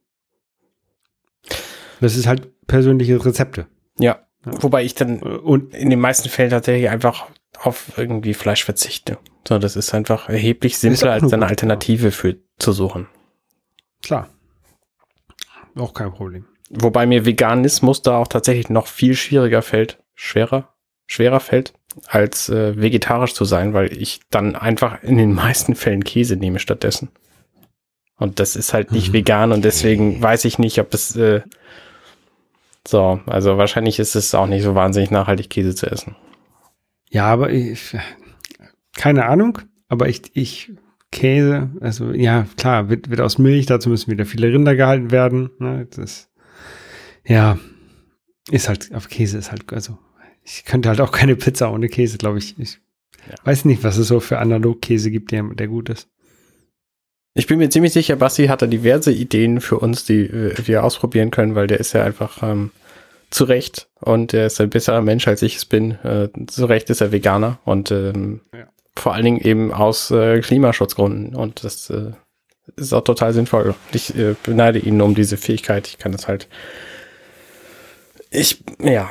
Das ist halt persönliche Rezepte. Ja. ja. Wobei ich dann und in den meisten Fällen tatsächlich einfach auf irgendwie Fleisch verzichte. So, das ist einfach erheblich simpler, als eine Alternative für zu suchen. Klar. Auch kein Problem. Wobei mir Veganismus da auch tatsächlich noch viel schwieriger fällt, schwerer, schwerer fällt, als äh, vegetarisch zu sein, weil ich dann einfach in den meisten Fällen Käse nehme stattdessen. Und das ist halt nicht mhm. vegan und deswegen weiß ich nicht, ob es äh, so, also wahrscheinlich ist es auch nicht so wahnsinnig nachhaltig, Käse zu essen. Ja, aber ich, keine Ahnung, aber ich, ich, Käse, also ja, klar, wird, wird aus Milch, dazu müssen wieder viele Rinder gehalten werden. Ne, das, ja, ist halt, auf Käse ist halt, also ich könnte halt auch keine Pizza ohne Käse, glaube ich. Ich ja. weiß nicht, was es so für Analogkäse gibt, der, der gut ist. Ich bin mir ziemlich sicher, Basti hat da diverse Ideen für uns, die äh, wir ausprobieren können, weil der ist ja einfach ähm, zu Recht und er ist ein besserer Mensch, als ich es bin. Äh, zu Recht ist er Veganer und ähm, ja. vor allen Dingen eben aus äh, Klimaschutzgründen und das äh, ist auch total sinnvoll. Ich äh, beneide ihn um diese Fähigkeit. Ich kann das halt. Ich, ja,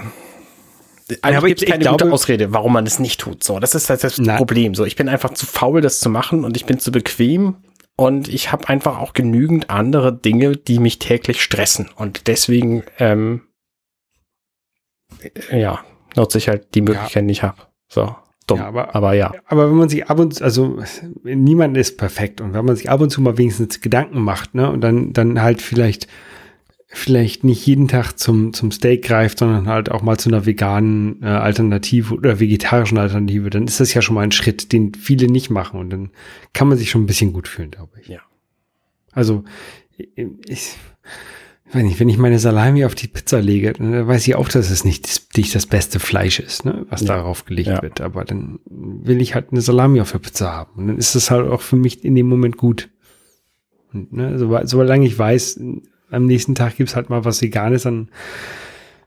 eigentlich gibt es keine glaube, gute Ausrede, warum man es nicht tut. So, das ist halt das na. Problem. So, ich bin einfach zu faul, das zu machen und ich bin zu bequem und ich habe einfach auch genügend andere Dinge, die mich täglich stressen und deswegen, ähm, ja, nutze ich halt die Möglichkeit, ja. die ich habe. So. Dumm. Ja, aber, aber ja. Aber wenn man sich ab und zu, also niemand ist perfekt und wenn man sich ab und zu mal wenigstens Gedanken macht, ne, und dann, dann halt vielleicht vielleicht nicht jeden Tag zum, zum Steak greift, sondern halt auch mal zu einer veganen äh, Alternative oder vegetarischen Alternative, dann ist das ja schon mal ein Schritt, den viele nicht machen und dann kann man sich schon ein bisschen gut fühlen, glaube ich. Ja. Also ich, wenn ich, wenn ich meine Salami auf die Pizza lege, dann weiß ich auch, dass es nicht, das, nicht das beste Fleisch ist, ne, was ja. darauf gelegt ja. wird. Aber dann will ich halt eine Salami auf der Pizza haben. Und dann ist es halt auch für mich in dem Moment gut. Und, ne, so, solange ich weiß, am nächsten Tag gibt's halt mal was Veganes, dann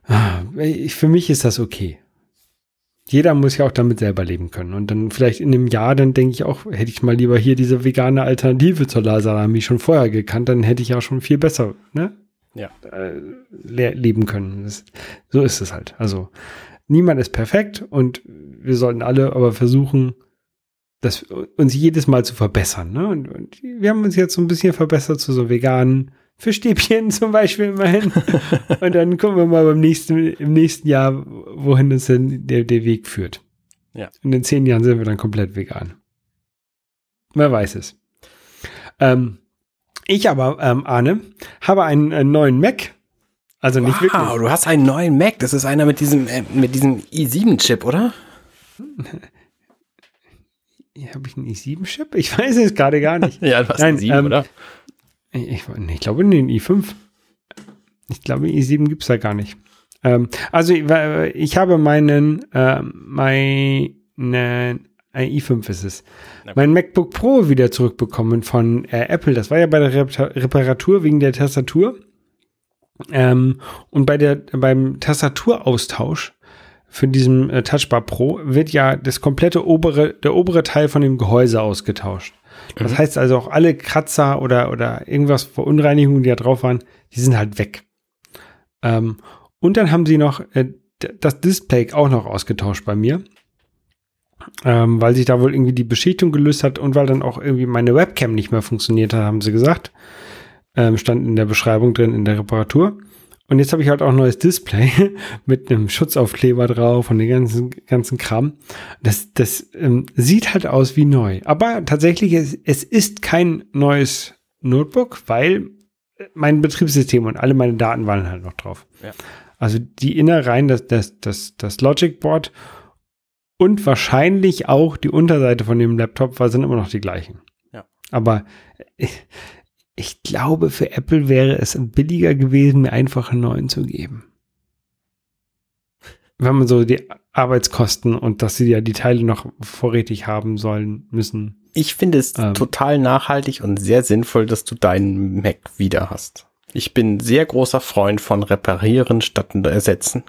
ah, ich, für mich ist das okay. Jeder muss ja auch damit selber leben können. Und dann vielleicht in einem Jahr, dann denke ich auch, hätte ich mal lieber hier diese vegane Alternative zur Lasalami schon vorher gekannt, dann hätte ich auch schon viel besser, ne? ja. äh, leben können. Das, so ist es halt. Also niemand ist perfekt und wir sollten alle aber versuchen, das, uns jedes Mal zu verbessern. Ne? Und, und wir haben uns jetzt so ein bisschen verbessert zu so veganen Fischstäbchen zum Beispiel immerhin. und dann gucken wir mal beim nächsten, im nächsten Jahr, wohin uns denn der, der Weg führt. Ja. Und in zehn Jahren sind wir dann komplett vegan. Wer weiß es. Ähm, ich aber, ähm, Arne, habe einen, einen neuen Mac. Also nicht wow, wirklich. du hast einen neuen Mac. Das ist einer mit diesem, äh, mit diesem i7-Chip, oder? Habe ich einen i7-Chip? Ich weiß es gerade gar nicht. ja, du hast Nein, einen i7, ähm, oder? Ich, ich, glaube, den i5. Ich glaube, i7 gibt es da gar nicht. Ähm, also ich habe meinen, äh, meinen ein i5 ist es. Mein MacBook Pro wieder zurückbekommen von äh, Apple. Das war ja bei der Reparatur wegen der Tastatur. Ähm, und bei der, beim Tastaturaustausch für diesen äh, Touchbar Pro wird ja das komplette obere, der obere Teil von dem Gehäuse ausgetauscht. Das mhm. heißt also auch alle Kratzer oder, oder irgendwas Verunreinigungen, die da drauf waren, die sind halt weg. Ähm, und dann haben sie noch äh, das Display auch noch ausgetauscht bei mir ähm, weil sich da wohl irgendwie die Beschichtung gelöst hat und weil dann auch irgendwie meine Webcam nicht mehr funktioniert hat, haben sie gesagt. Ähm, stand in der Beschreibung drin in der Reparatur. Und jetzt habe ich halt auch ein neues Display mit einem Schutzaufkleber drauf und den ganzen, ganzen Kram. Das, das ähm, sieht halt aus wie neu. Aber tatsächlich, es, es ist kein neues Notebook, weil mein Betriebssystem und alle meine Daten waren halt noch drauf. Ja. Also die Innereien, das, das, das, das Logic Board und wahrscheinlich auch die Unterseite von dem Laptop weil sind immer noch die gleichen. Ja. Aber ich, glaube, für Apple wäre es billiger gewesen, mir einfach einen neuen zu geben. Wenn man so die Arbeitskosten und dass sie ja die Teile noch vorrätig haben sollen müssen. Ich finde es ähm, total nachhaltig und sehr sinnvoll, dass du deinen Mac wieder hast. Ich bin sehr großer Freund von reparieren statt ersetzen.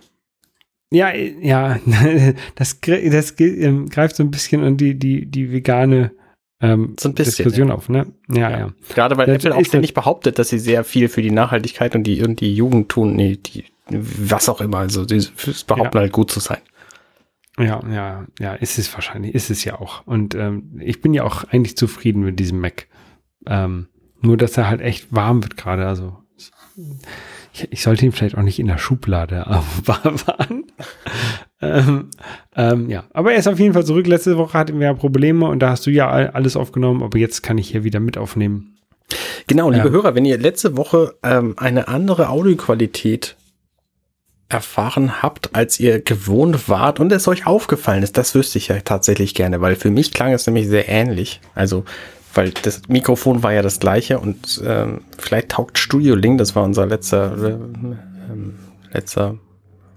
Ja, ja, das, das ähm, greift so ein bisschen an die, die, die vegane ähm, so ein bisschen, Diskussion ja. auf, ne? Ja, ja. ja. Gerade weil das Apple auch ständig behauptet, dass sie sehr viel für die Nachhaltigkeit und die, und die Jugend tun, nee, die, was auch immer, also sie behaupten ja. halt gut zu sein. Ja, ja, ja, ist es wahrscheinlich, ist es ja auch. Und ähm, ich bin ja auch eigentlich zufrieden mit diesem Mac. Ähm, nur, dass er halt echt warm wird gerade, also ich, ich, sollte ihn vielleicht auch nicht in der Schublade aufbewahren. Ähm, ähm, ja, aber er ist auf jeden Fall zurück. Letzte Woche hatten wir ja Probleme und da hast du ja alles aufgenommen, aber jetzt kann ich hier wieder mit aufnehmen. Genau, liebe ja. Hörer, wenn ihr letzte Woche ähm, eine andere Audioqualität erfahren habt, als ihr gewohnt wart und es euch aufgefallen ist, das wüsste ich ja tatsächlich gerne, weil für mich klang es nämlich sehr ähnlich. Also weil das Mikrofon war ja das gleiche und ähm, vielleicht taugt Studio Link, das war unser letzter, äh, ähm, letzter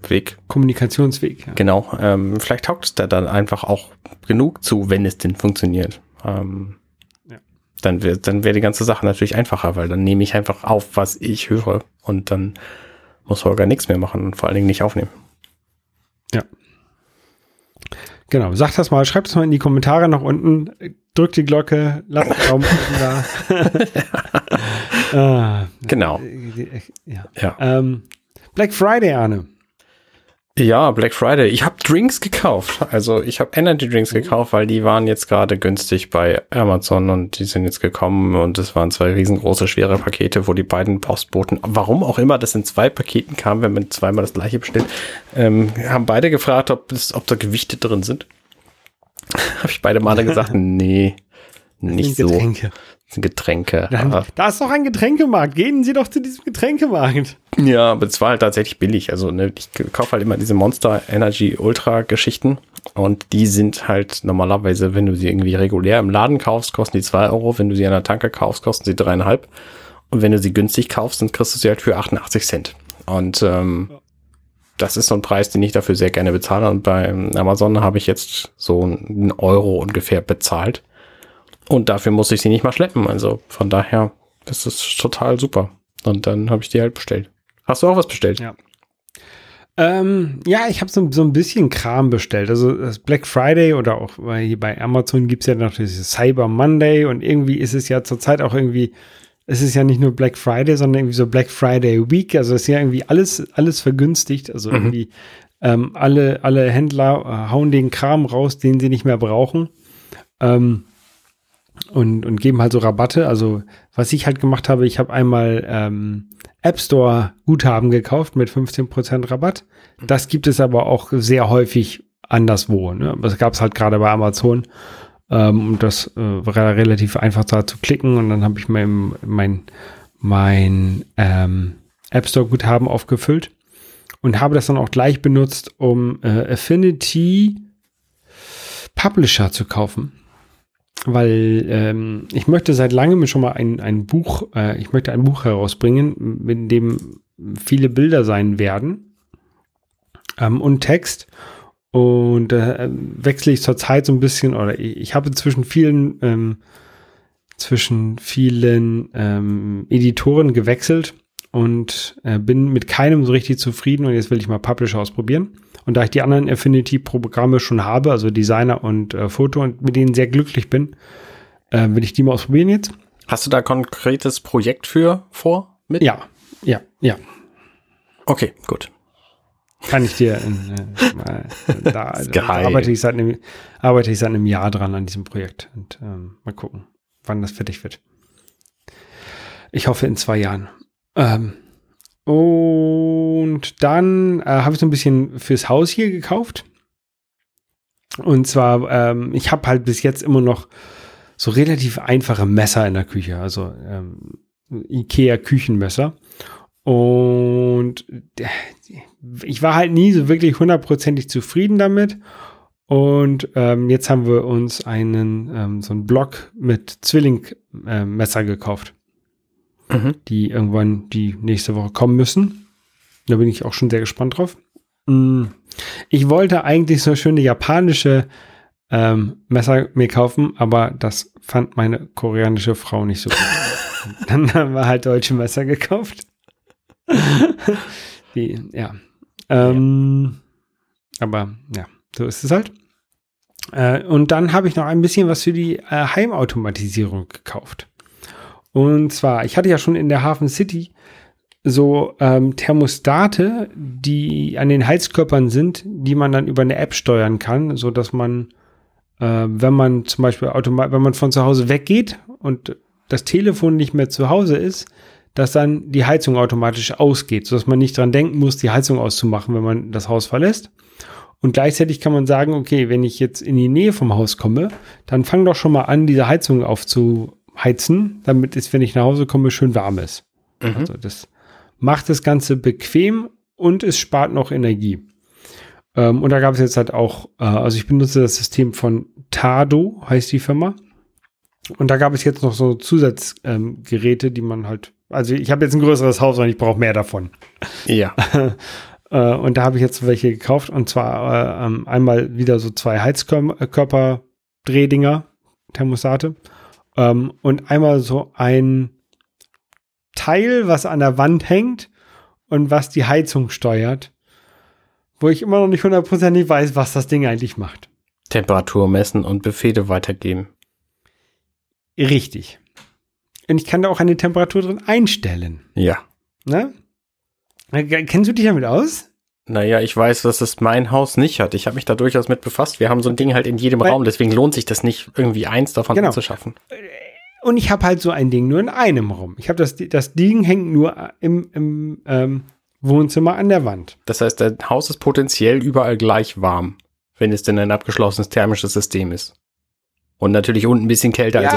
Weg. Kommunikationsweg. Ja. Genau. Ähm, vielleicht taugt es da dann einfach auch genug zu, wenn es denn funktioniert. Ähm, ja. Dann wäre dann wär die ganze Sache natürlich einfacher, weil dann nehme ich einfach auf, was ich höre und dann muss Holger nichts mehr machen und vor allen Dingen nicht aufnehmen. Ja. Genau, sagt das mal, schreibt es mal in die Kommentare nach unten, drückt die Glocke, lasst den Daumen da. ah, genau. Ja. ja. Ähm, Black Friday, Arne. Ja, Black Friday. Ich habe Drinks gekauft. Also ich habe Energy Drinks mhm. gekauft, weil die waren jetzt gerade günstig bei Amazon und die sind jetzt gekommen und es waren zwei riesengroße, schwere Pakete, wo die beiden Postboten, warum auch immer das in zwei Paketen kam, wenn man zweimal das gleiche bestellt, ähm, haben beide gefragt, ob, das, ob da Gewichte drin sind. habe ich beide Male gesagt, nee, nicht so. Getränke. Dann, da ist doch ein Getränkemarkt. Gehen Sie doch zu diesem Getränkemarkt. Ja, aber es war halt tatsächlich billig. Also ne, ich kaufe halt immer diese Monster Energy Ultra Geschichten und die sind halt normalerweise, wenn du sie irgendwie regulär im Laden kaufst, kosten die zwei Euro. Wenn du sie an der Tanke kaufst, kosten sie dreieinhalb. Und wenn du sie günstig kaufst, dann kriegst du sie halt für 88 Cent. Und ähm, ja. das ist so ein Preis, den ich dafür sehr gerne bezahle. Und bei Amazon habe ich jetzt so einen Euro ungefähr bezahlt. Und dafür muss ich sie nicht mal schleppen. Also von daher, das ist total super. Und dann habe ich die halt bestellt. Hast du auch was bestellt? Ja. Ähm, ja, ich habe so, so ein bisschen Kram bestellt. Also das Black Friday oder auch hier bei Amazon gibt es ja noch dieses Cyber Monday und irgendwie ist es ja zurzeit auch irgendwie, es ist ja nicht nur Black Friday, sondern irgendwie so Black Friday Week. Also es ist ja irgendwie alles, alles vergünstigt. Also mhm. irgendwie ähm, alle, alle Händler äh, hauen den Kram raus, den sie nicht mehr brauchen. Ähm, und, und geben halt so Rabatte. Also was ich halt gemacht habe, ich habe einmal ähm, App Store Guthaben gekauft mit 15% Rabatt. Das gibt es aber auch sehr häufig anderswo. Ne? Das gab es halt gerade bei Amazon. Ähm, und das äh, war relativ einfach da zu klicken. Und dann habe ich mein, mein, mein ähm, App Store Guthaben aufgefüllt und habe das dann auch gleich benutzt, um äh, Affinity Publisher zu kaufen weil ähm, ich möchte seit langem schon mal ein, ein Buch, äh, ich möchte ein Buch herausbringen, in dem viele Bilder sein werden ähm, und Text. Und äh, wechsle ich zurzeit so ein bisschen, oder ich, ich habe zwischen vielen, ähm, zwischen vielen ähm, Editoren gewechselt und äh, bin mit keinem so richtig zufrieden und jetzt will ich mal Publisher ausprobieren. Und da ich die anderen Affinity-Programme schon habe, also Designer und äh, Foto und mit denen sehr glücklich bin, äh, will ich die mal ausprobieren jetzt. Hast du da konkretes Projekt für vor? Mit? Ja, ja, ja. Okay, gut. Kann ich dir äh, mal, da, da arbeite ich seit einem arbeite ich seit einem Jahr dran an diesem Projekt und ähm, mal gucken, wann das fertig wird. Ich hoffe in zwei Jahren. Ähm, und dann äh, habe ich so ein bisschen fürs Haus hier gekauft. Und zwar, ähm, ich habe halt bis jetzt immer noch so relativ einfache Messer in der Küche, also ähm, Ikea Küchenmesser. Und ich war halt nie so wirklich hundertprozentig zufrieden damit. Und ähm, jetzt haben wir uns einen ähm, so einen Block mit Zwillingmesser äh, gekauft mhm. die irgendwann die nächste Woche kommen müssen. Da bin ich auch schon sehr gespannt drauf. Mm. Ich wollte eigentlich so schöne japanische ähm, Messer mir kaufen, aber das fand meine koreanische Frau nicht so gut. Dann haben wir halt deutsche Messer gekauft. die, ja. Ähm, ja. Aber ja, so ist es halt. Äh, und dann habe ich noch ein bisschen was für die äh, Heimautomatisierung gekauft. Und zwar, ich hatte ja schon in der Hafen City so ähm, Thermostate, die an den Heizkörpern sind, die man dann über eine App steuern kann, so dass man, äh, wenn man zum Beispiel automatisch, wenn man von zu Hause weggeht und das Telefon nicht mehr zu Hause ist, dass dann die Heizung automatisch ausgeht, sodass man nicht dran denken muss, die Heizung auszumachen, wenn man das Haus verlässt. Und gleichzeitig kann man sagen, okay, wenn ich jetzt in die Nähe vom Haus komme, dann fang doch schon mal an, diese Heizung aufzu, heizen, damit es, wenn ich nach Hause komme, schön warm ist. Mhm. Also das macht das Ganze bequem und es spart noch Energie. Ähm, und da gab es jetzt halt auch, äh, also ich benutze das System von Tado, heißt die Firma. Und da gab es jetzt noch so Zusatzgeräte, ähm, die man halt, also ich habe jetzt ein größeres Haus und ich brauche mehr davon. Ja. äh, und da habe ich jetzt welche gekauft und zwar äh, ähm, einmal wieder so zwei Heizkörper-Drehdinger, Thermostate ähm, und einmal so ein Teil, was an der Wand hängt und was die Heizung steuert, wo ich immer noch nicht hundertprozentig weiß, was das Ding eigentlich macht. Temperatur messen und Befehle weitergeben. Richtig. Und ich kann da auch eine Temperatur drin einstellen. Ja. Ne? Kennst du dich damit aus? Naja, ich weiß, dass es mein Haus nicht hat. Ich habe mich da durchaus mit befasst. Wir haben so ein Ding halt in jedem Weil, Raum, deswegen lohnt sich das nicht, irgendwie eins davon genau. anzuschaffen. Und ich habe halt so ein Ding nur in einem Raum. Ich habe das, das Ding hängt nur im, im ähm, Wohnzimmer an der Wand. Das heißt, dein Haus ist potenziell überall gleich warm, wenn es denn ein abgeschlossenes thermisches System ist. Und natürlich unten ein bisschen kälter. Ja,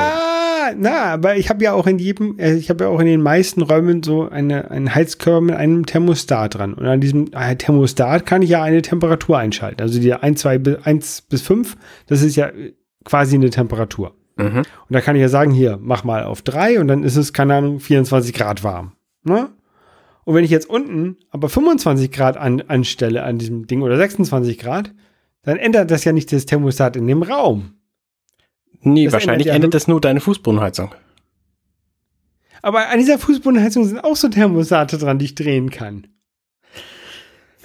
na, aber ich habe ja auch in jedem, äh, ich habe ja auch in den meisten Räumen so eine, einen Heizkörper mit einem Thermostat dran. Und an diesem äh, Thermostat kann ich ja eine Temperatur einschalten. Also die 1, 2, 1 bis 5, das ist ja quasi eine Temperatur. Mhm. Und da kann ich ja sagen, hier, mach mal auf drei und dann ist es, keine Ahnung, 24 Grad warm. Ne? Und wenn ich jetzt unten aber 25 Grad an, anstelle an diesem Ding oder 26 Grad, dann ändert das ja nicht das Thermostat in dem Raum. Nee, das wahrscheinlich ändert, ja ändert das nur deine Fußbodenheizung. Aber an dieser Fußbodenheizung sind auch so Thermostate dran, die ich drehen kann.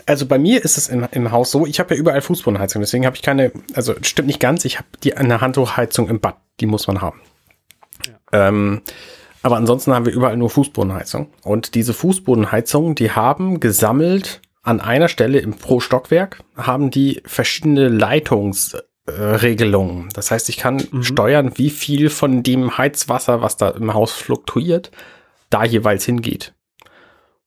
Also bei mir ist es im, im Haus so, ich habe ja überall Fußbodenheizung, deswegen habe ich keine, also stimmt nicht ganz, ich habe die eine Handtuchheizung im Bad, die muss man haben. Ja. Ähm, aber ansonsten haben wir überall nur Fußbodenheizung. Und diese Fußbodenheizungen, die haben gesammelt an einer Stelle im pro Stockwerk, haben die verschiedene Leitungsregelungen. das heißt, ich kann mhm. steuern, wie viel von dem Heizwasser, was da im Haus fluktuiert, da jeweils hingeht.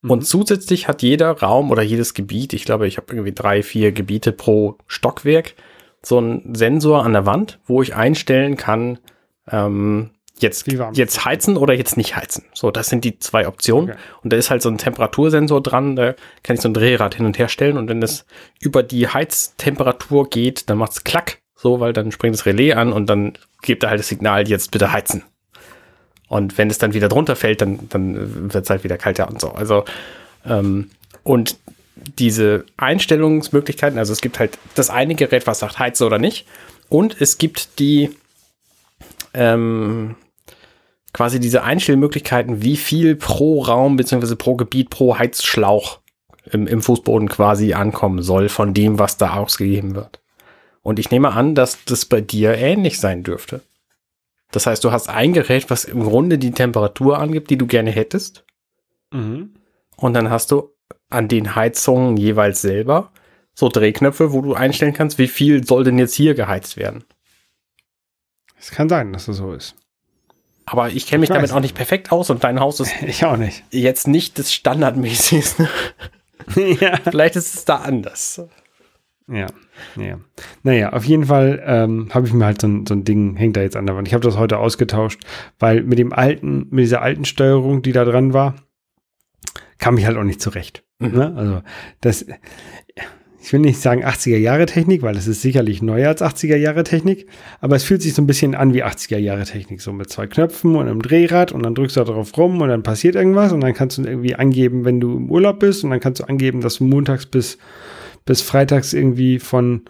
Mhm. Und zusätzlich hat jeder Raum oder jedes Gebiet, ich glaube, ich habe irgendwie drei, vier Gebiete pro Stockwerk, so einen Sensor an der Wand, wo ich einstellen kann, ähm, jetzt, jetzt heizen oder jetzt nicht heizen. So, das sind die zwei Optionen. Okay. Und da ist halt so ein Temperatursensor dran, da kann ich so ein Drehrad hin und her stellen und wenn das über die Heiztemperatur geht, dann macht's klack, so, weil dann springt das Relais an und dann gibt er halt das Signal, jetzt bitte heizen. Und wenn es dann wieder drunter fällt, dann, dann wird es halt wieder kalter und so. Also, ähm, und diese Einstellungsmöglichkeiten, also es gibt halt das eine Gerät, was sagt heize oder nicht. Und es gibt die, ähm, quasi diese Einstellmöglichkeiten, wie viel pro Raum beziehungsweise pro Gebiet, pro Heizschlauch im, im Fußboden quasi ankommen soll von dem, was da ausgegeben wird. Und ich nehme an, dass das bei dir ähnlich sein dürfte. Das heißt, du hast ein Gerät, was im Grunde die Temperatur angibt, die du gerne hättest. Mhm. Und dann hast du an den Heizungen jeweils selber so Drehknöpfe, wo du einstellen kannst, wie viel soll denn jetzt hier geheizt werden. Es kann sein, dass das so ist. Aber ich kenne mich ich damit auch nicht perfekt aus und dein Haus ist ich auch nicht. jetzt nicht das Standardmäßigste. ja. Vielleicht ist es da anders. Ja, ja. Naja, auf jeden Fall ähm, habe ich mir halt so ein, so ein Ding, hängt da jetzt an der Wand. Ich habe das heute ausgetauscht, weil mit dem alten, mit dieser alten Steuerung, die da dran war, kam ich halt auch nicht zurecht. Mhm. Ne? Also das, ich will nicht sagen 80er Jahre Technik, weil es ist sicherlich neuer als 80er Jahre Technik, aber es fühlt sich so ein bisschen an wie 80er Jahre Technik, so mit zwei Knöpfen und einem Drehrad und dann drückst du darauf rum und dann passiert irgendwas und dann kannst du irgendwie angeben, wenn du im Urlaub bist und dann kannst du angeben, dass du montags bis bis freitags irgendwie von,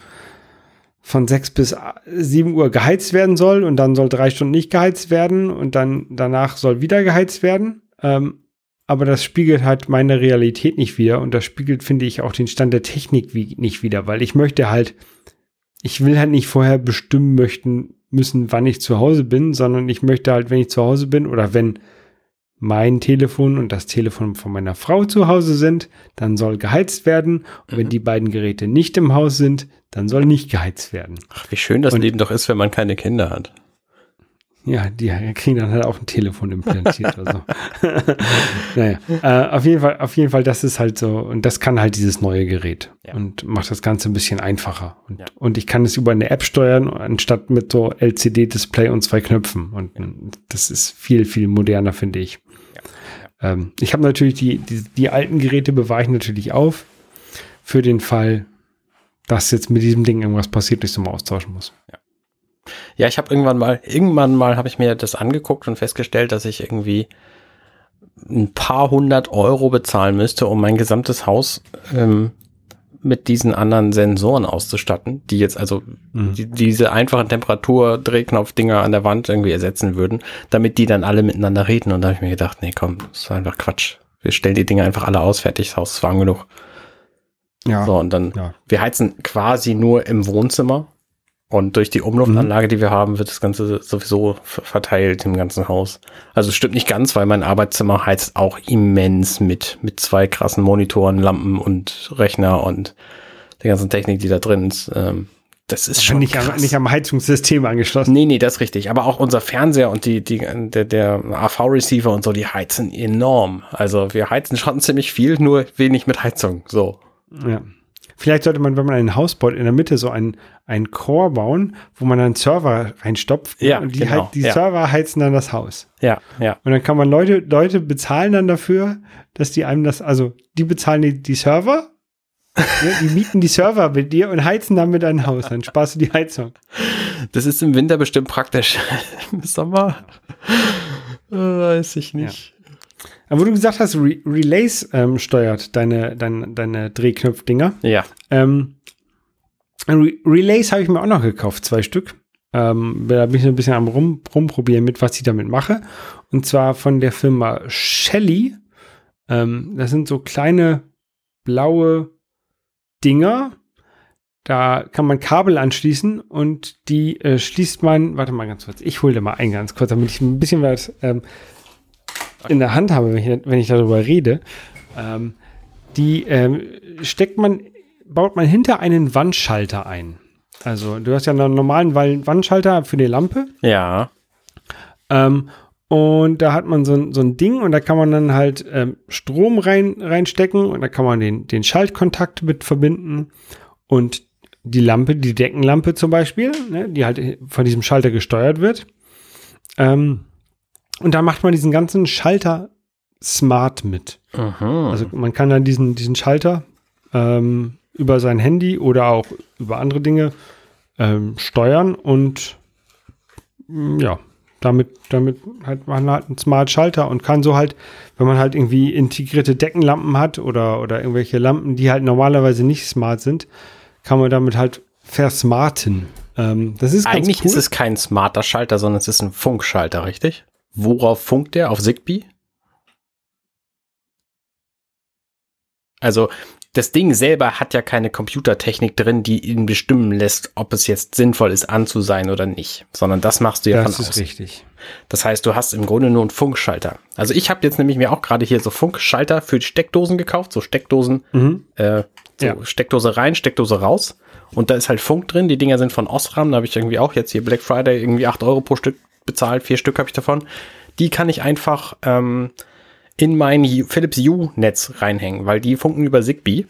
von sechs bis sieben Uhr geheizt werden soll und dann soll drei Stunden nicht geheizt werden und dann danach soll wieder geheizt werden. Ähm, aber das spiegelt halt meine Realität nicht wieder und das spiegelt, finde ich, auch den Stand der Technik wie, nicht wieder, weil ich möchte halt, ich will halt nicht vorher bestimmen möchten müssen, wann ich zu Hause bin, sondern ich möchte halt, wenn ich zu Hause bin oder wenn mein Telefon und das Telefon von meiner Frau zu Hause sind, dann soll geheizt werden. Und mhm. wenn die beiden Geräte nicht im Haus sind, dann soll nicht geheizt werden. Ach, wie schön das und, Leben doch ist, wenn man keine Kinder hat. Ja, die kriegen dann halt auch ein Telefon implantiert oder so. naja, äh, auf jeden Fall, auf jeden Fall, das ist halt so, und das kann halt dieses neue Gerät ja. und macht das Ganze ein bisschen einfacher. Und, ja. und ich kann es über eine App steuern, anstatt mit so LCD-Display und zwei Knöpfen. Und ja. das ist viel, viel moderner, finde ich. Ähm, ich habe natürlich die, die, die alten Geräte bewahre ich natürlich auf für den Fall, dass jetzt mit diesem Ding irgendwas passiert, ich es mal austauschen muss. Ja. Ja, ich habe irgendwann mal, irgendwann mal habe ich mir das angeguckt und festgestellt, dass ich irgendwie ein paar hundert Euro bezahlen müsste, um mein gesamtes Haus ähm, mit diesen anderen Sensoren auszustatten, die jetzt also mhm. die, diese einfachen Temperatur-Drehknopf-Dinger an der Wand irgendwie ersetzen würden, damit die dann alle miteinander reden. Und da habe ich mir gedacht, nee, komm, das ist einfach Quatsch. Wir stellen die Dinger einfach alle aus, fertig, das Haus ist warm genug. Ja. So, und dann, ja. wir heizen quasi nur im Wohnzimmer. Und durch die Umluftanlage, mhm. die wir haben, wird das Ganze sowieso verteilt im ganzen Haus. Also es stimmt nicht ganz, weil mein Arbeitszimmer heizt auch immens mit, mit zwei krassen Monitoren, Lampen und Rechner und der ganzen Technik, die da drin ist. Ähm, das ist schon nicht, krass. Am, nicht am Heizungssystem angeschlossen. Nee, nee, das ist richtig. Aber auch unser Fernseher und die, die, der, der AV-Receiver und so, die heizen enorm. Also wir heizen schon ziemlich viel, nur wenig mit Heizung. So. Ja. Vielleicht sollte man, wenn man ein Haus baut, in der Mitte so ein, ein Core bauen, wo man dann Server reinstopft. Ja, und die, genau, die ja. Server heizen dann das Haus. Ja, ja. Und dann kann man Leute, Leute bezahlen dann dafür, dass die einem das, also die bezahlen die, die Server, ja, die mieten die Server mit dir und heizen damit dein Haus. Dann sparst du die Heizung. Das ist im Winter bestimmt praktisch. Im Sommer äh, weiß ich nicht. Aber wo du gesagt hast, Re Relays ähm, steuert deine, deine, deine Drehknopfdinger. Ja. Ähm, Re Relays habe ich mir auch noch gekauft, zwei Stück. Ähm, da bin ich so ein bisschen am rum, rumprobieren mit, was ich damit mache. Und zwar von der Firma Shelly. Ähm, das sind so kleine blaue Dinger. Da kann man Kabel anschließen und die äh, schließt man, warte mal ganz kurz, ich hole dir mal ein ganz kurz, damit ich ein bisschen was ähm, in der Hand habe, wenn ich, wenn ich darüber rede. Ähm, die ähm, steckt man, baut man hinter einen Wandschalter ein. Also du hast ja einen normalen Wandschalter für die Lampe. Ja. Ähm, und da hat man so ein, so ein Ding und da kann man dann halt ähm, Strom rein, reinstecken und da kann man den, den Schaltkontakt mit verbinden und die Lampe, die Deckenlampe zum Beispiel, ne, die halt von diesem Schalter gesteuert wird. Ähm, und da macht man diesen ganzen Schalter smart mit. Aha. Also man kann dann diesen, diesen Schalter ähm, über sein Handy oder auch über andere Dinge ähm, steuern und mm, ja, damit, damit hat man halt einen Smart Schalter und kann so halt, wenn man halt irgendwie integrierte Deckenlampen hat oder, oder irgendwelche Lampen, die halt normalerweise nicht smart sind, kann man damit halt versmarten. Ähm, das ist Eigentlich cool. ist es kein smarter Schalter, sondern es ist ein Funkschalter, richtig? Worauf funkt der? Auf Zigbee? Also das Ding selber hat ja keine Computertechnik drin, die ihn bestimmen lässt, ob es jetzt sinnvoll ist, an zu sein oder nicht, sondern das machst du ja das von ist richtig. Das heißt, du hast im Grunde nur einen Funkschalter. Also ich habe jetzt nämlich mir auch gerade hier so Funkschalter für Steckdosen gekauft, so Steckdosen, mhm. äh, so ja. Steckdose rein, Steckdose raus. Und da ist halt Funk drin. Die Dinger sind von Osram. Da habe ich irgendwie auch jetzt hier Black Friday irgendwie acht Euro pro Stück bezahlt. Vier Stück habe ich davon. Die kann ich einfach ähm, in mein Philips Hue-Netz reinhängen, weil die funken über Zigbee.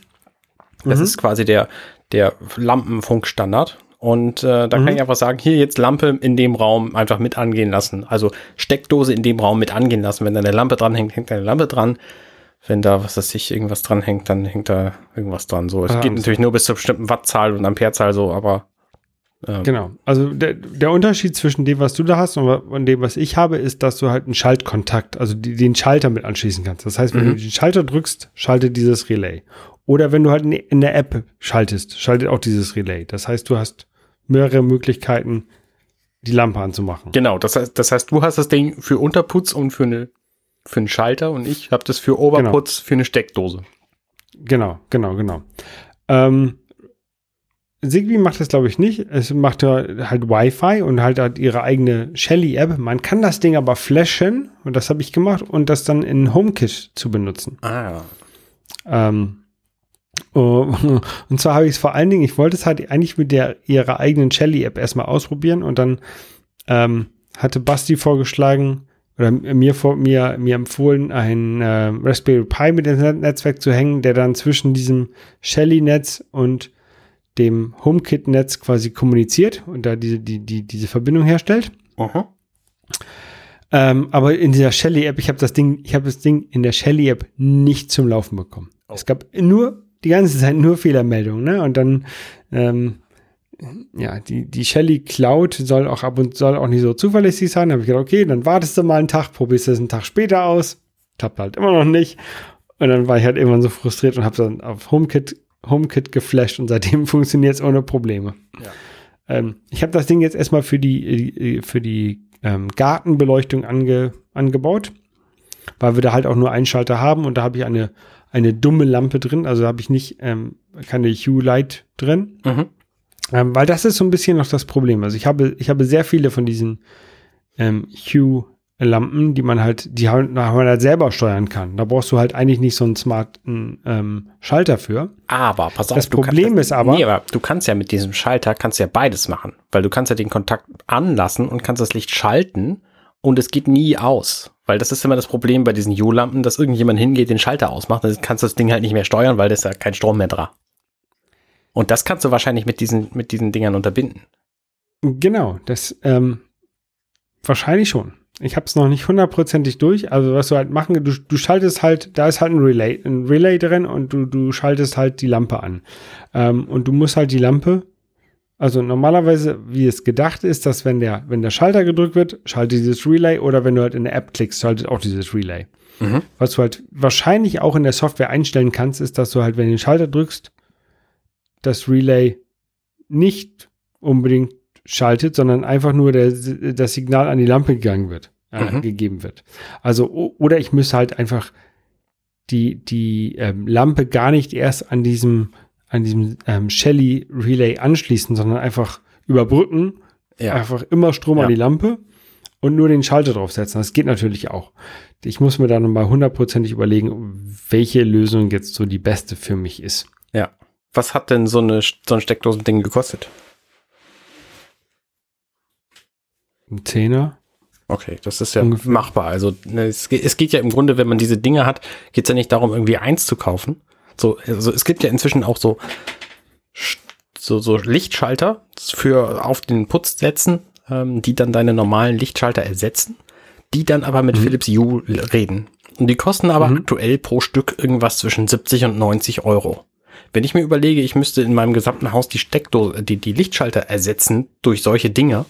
Das mhm. ist quasi der, der Lampenfunkstandard. Und äh, da mhm. kann ich einfach sagen, hier jetzt Lampe in dem Raum einfach mit angehen lassen. Also Steckdose in dem Raum mit angehen lassen. Wenn da eine Lampe dran hängt, hängt eine Lampe dran. Wenn da, was weiß ich, irgendwas dran hängt, dann hängt da irgendwas dran. So, es ah, geht natürlich nur bis zur bestimmten Wattzahl und Amperezahl so, aber ähm. Genau. Also der, der Unterschied zwischen dem, was du da hast und dem, was ich habe, ist, dass du halt einen Schaltkontakt, also die, den Schalter mit anschließen kannst. Das heißt, wenn mhm. du den Schalter drückst, schaltet dieses Relay. Oder wenn du halt in der App schaltest, schaltet auch dieses Relay. Das heißt, du hast mehrere Möglichkeiten, die Lampe anzumachen. Genau, das heißt, das heißt, du hast das Ding für Unterputz und für eine für einen Schalter und ich habe das für Oberputz genau. für eine Steckdose. Genau, genau, genau. Ähm, Zigbee macht das, glaube ich, nicht. Es macht halt Wi-Fi und halt hat ihre eigene Shelly-App. Man kann das Ding aber flashen, und das habe ich gemacht, und das dann in HomeKit zu benutzen. Ah. Ähm, oh, und zwar habe ich es vor allen Dingen, ich wollte es halt eigentlich mit der ihrer eigenen Shelly-App erstmal ausprobieren und dann ähm, hatte Basti vorgeschlagen oder mir vor mir mir empfohlen, ein äh, Raspberry Pi mit dem Netzwerk zu hängen, der dann zwischen diesem Shelly-Netz und dem HomeKit-Netz quasi kommuniziert und da diese, die, die, diese Verbindung herstellt. Uh ähm, aber in dieser Shelly-App, ich habe das Ding, ich habe das Ding in der Shelly-App nicht zum Laufen bekommen. Oh. Es gab nur die ganze Zeit nur Fehlermeldungen, ne? Und dann, ähm, ja, die, die Shelly Cloud soll auch ab und soll auch nicht so zuverlässig sein. Da habe ich gedacht, okay, dann wartest du mal einen Tag, probierst es einen Tag später aus. Klappt halt immer noch nicht. Und dann war ich halt irgendwann so frustriert und habe dann auf HomeKit HomeKit geflasht und seitdem funktioniert es ohne Probleme. Ja. Ähm, ich habe das Ding jetzt erstmal für die, für die ähm, Gartenbeleuchtung ange, angebaut, weil wir da halt auch nur einen Schalter haben und da habe ich eine, eine dumme Lampe drin, also habe ich nicht ähm, keine Hue Light drin. Mhm. Ähm, weil das ist so ein bisschen noch das Problem. Also ich habe, ich habe sehr viele von diesen ähm, Hue Lampen, die man halt, die man halt selber steuern kann. Da brauchst du halt eigentlich nicht so einen smarten ähm, Schalter für. Aber pass auf, das Problem kannst, ist aber, nee, aber du kannst ja mit diesem Schalter kannst ja beides machen, weil du kannst ja den Kontakt anlassen und kannst das Licht schalten und es geht nie aus, weil das ist immer das Problem bei diesen U-Lampen, dass irgendjemand hingeht, den Schalter ausmacht, dann kannst du das Ding halt nicht mehr steuern, weil da ist ja kein Strom mehr dran. Und das kannst du wahrscheinlich mit diesen mit diesen Dingern unterbinden. Genau, das ähm, wahrscheinlich schon. Ich habe es noch nicht hundertprozentig durch. Also was du halt machen, du, du schaltest halt, da ist halt ein Relay, ein Relay drin und du, du schaltest halt die Lampe an. Ähm, und du musst halt die Lampe Also normalerweise, wie es gedacht ist, dass wenn der, wenn der Schalter gedrückt wird, schaltet dieses Relay oder wenn du halt in der App klickst, schaltet auch dieses Relay. Mhm. Was du halt wahrscheinlich auch in der Software einstellen kannst, ist, dass du halt, wenn du den Schalter drückst, das Relay nicht unbedingt schaltet, sondern einfach nur der, das Signal an die Lampe gegangen wird, äh, mhm. gegeben wird. Also, oder ich müsste halt einfach die, die ähm, Lampe gar nicht erst an diesem, an diesem ähm, Shelly Relay anschließen, sondern einfach überbrücken, ja. einfach immer Strom ja. an die Lampe und nur den Schalter draufsetzen. Das geht natürlich auch. Ich muss mir da nochmal hundertprozentig überlegen, welche Lösung jetzt so die beste für mich ist. Ja. Was hat denn so, eine, so ein Steckdosending gekostet? Ein Zehner. Okay, das ist ja Ungefähr. machbar. Also ne, es, geht, es geht ja im Grunde, wenn man diese Dinge hat, geht es ja nicht darum, irgendwie eins zu kaufen. So, also es gibt ja inzwischen auch so, so, so Lichtschalter für auf den Putz setzen, ähm, die dann deine normalen Lichtschalter ersetzen, die dann aber mit mhm. Philips Hue reden. Und die kosten aber mhm. aktuell pro Stück irgendwas zwischen 70 und 90 Euro. Wenn ich mir überlege, ich müsste in meinem gesamten Haus die Steckdose, die, die Lichtschalter ersetzen durch solche Dinge,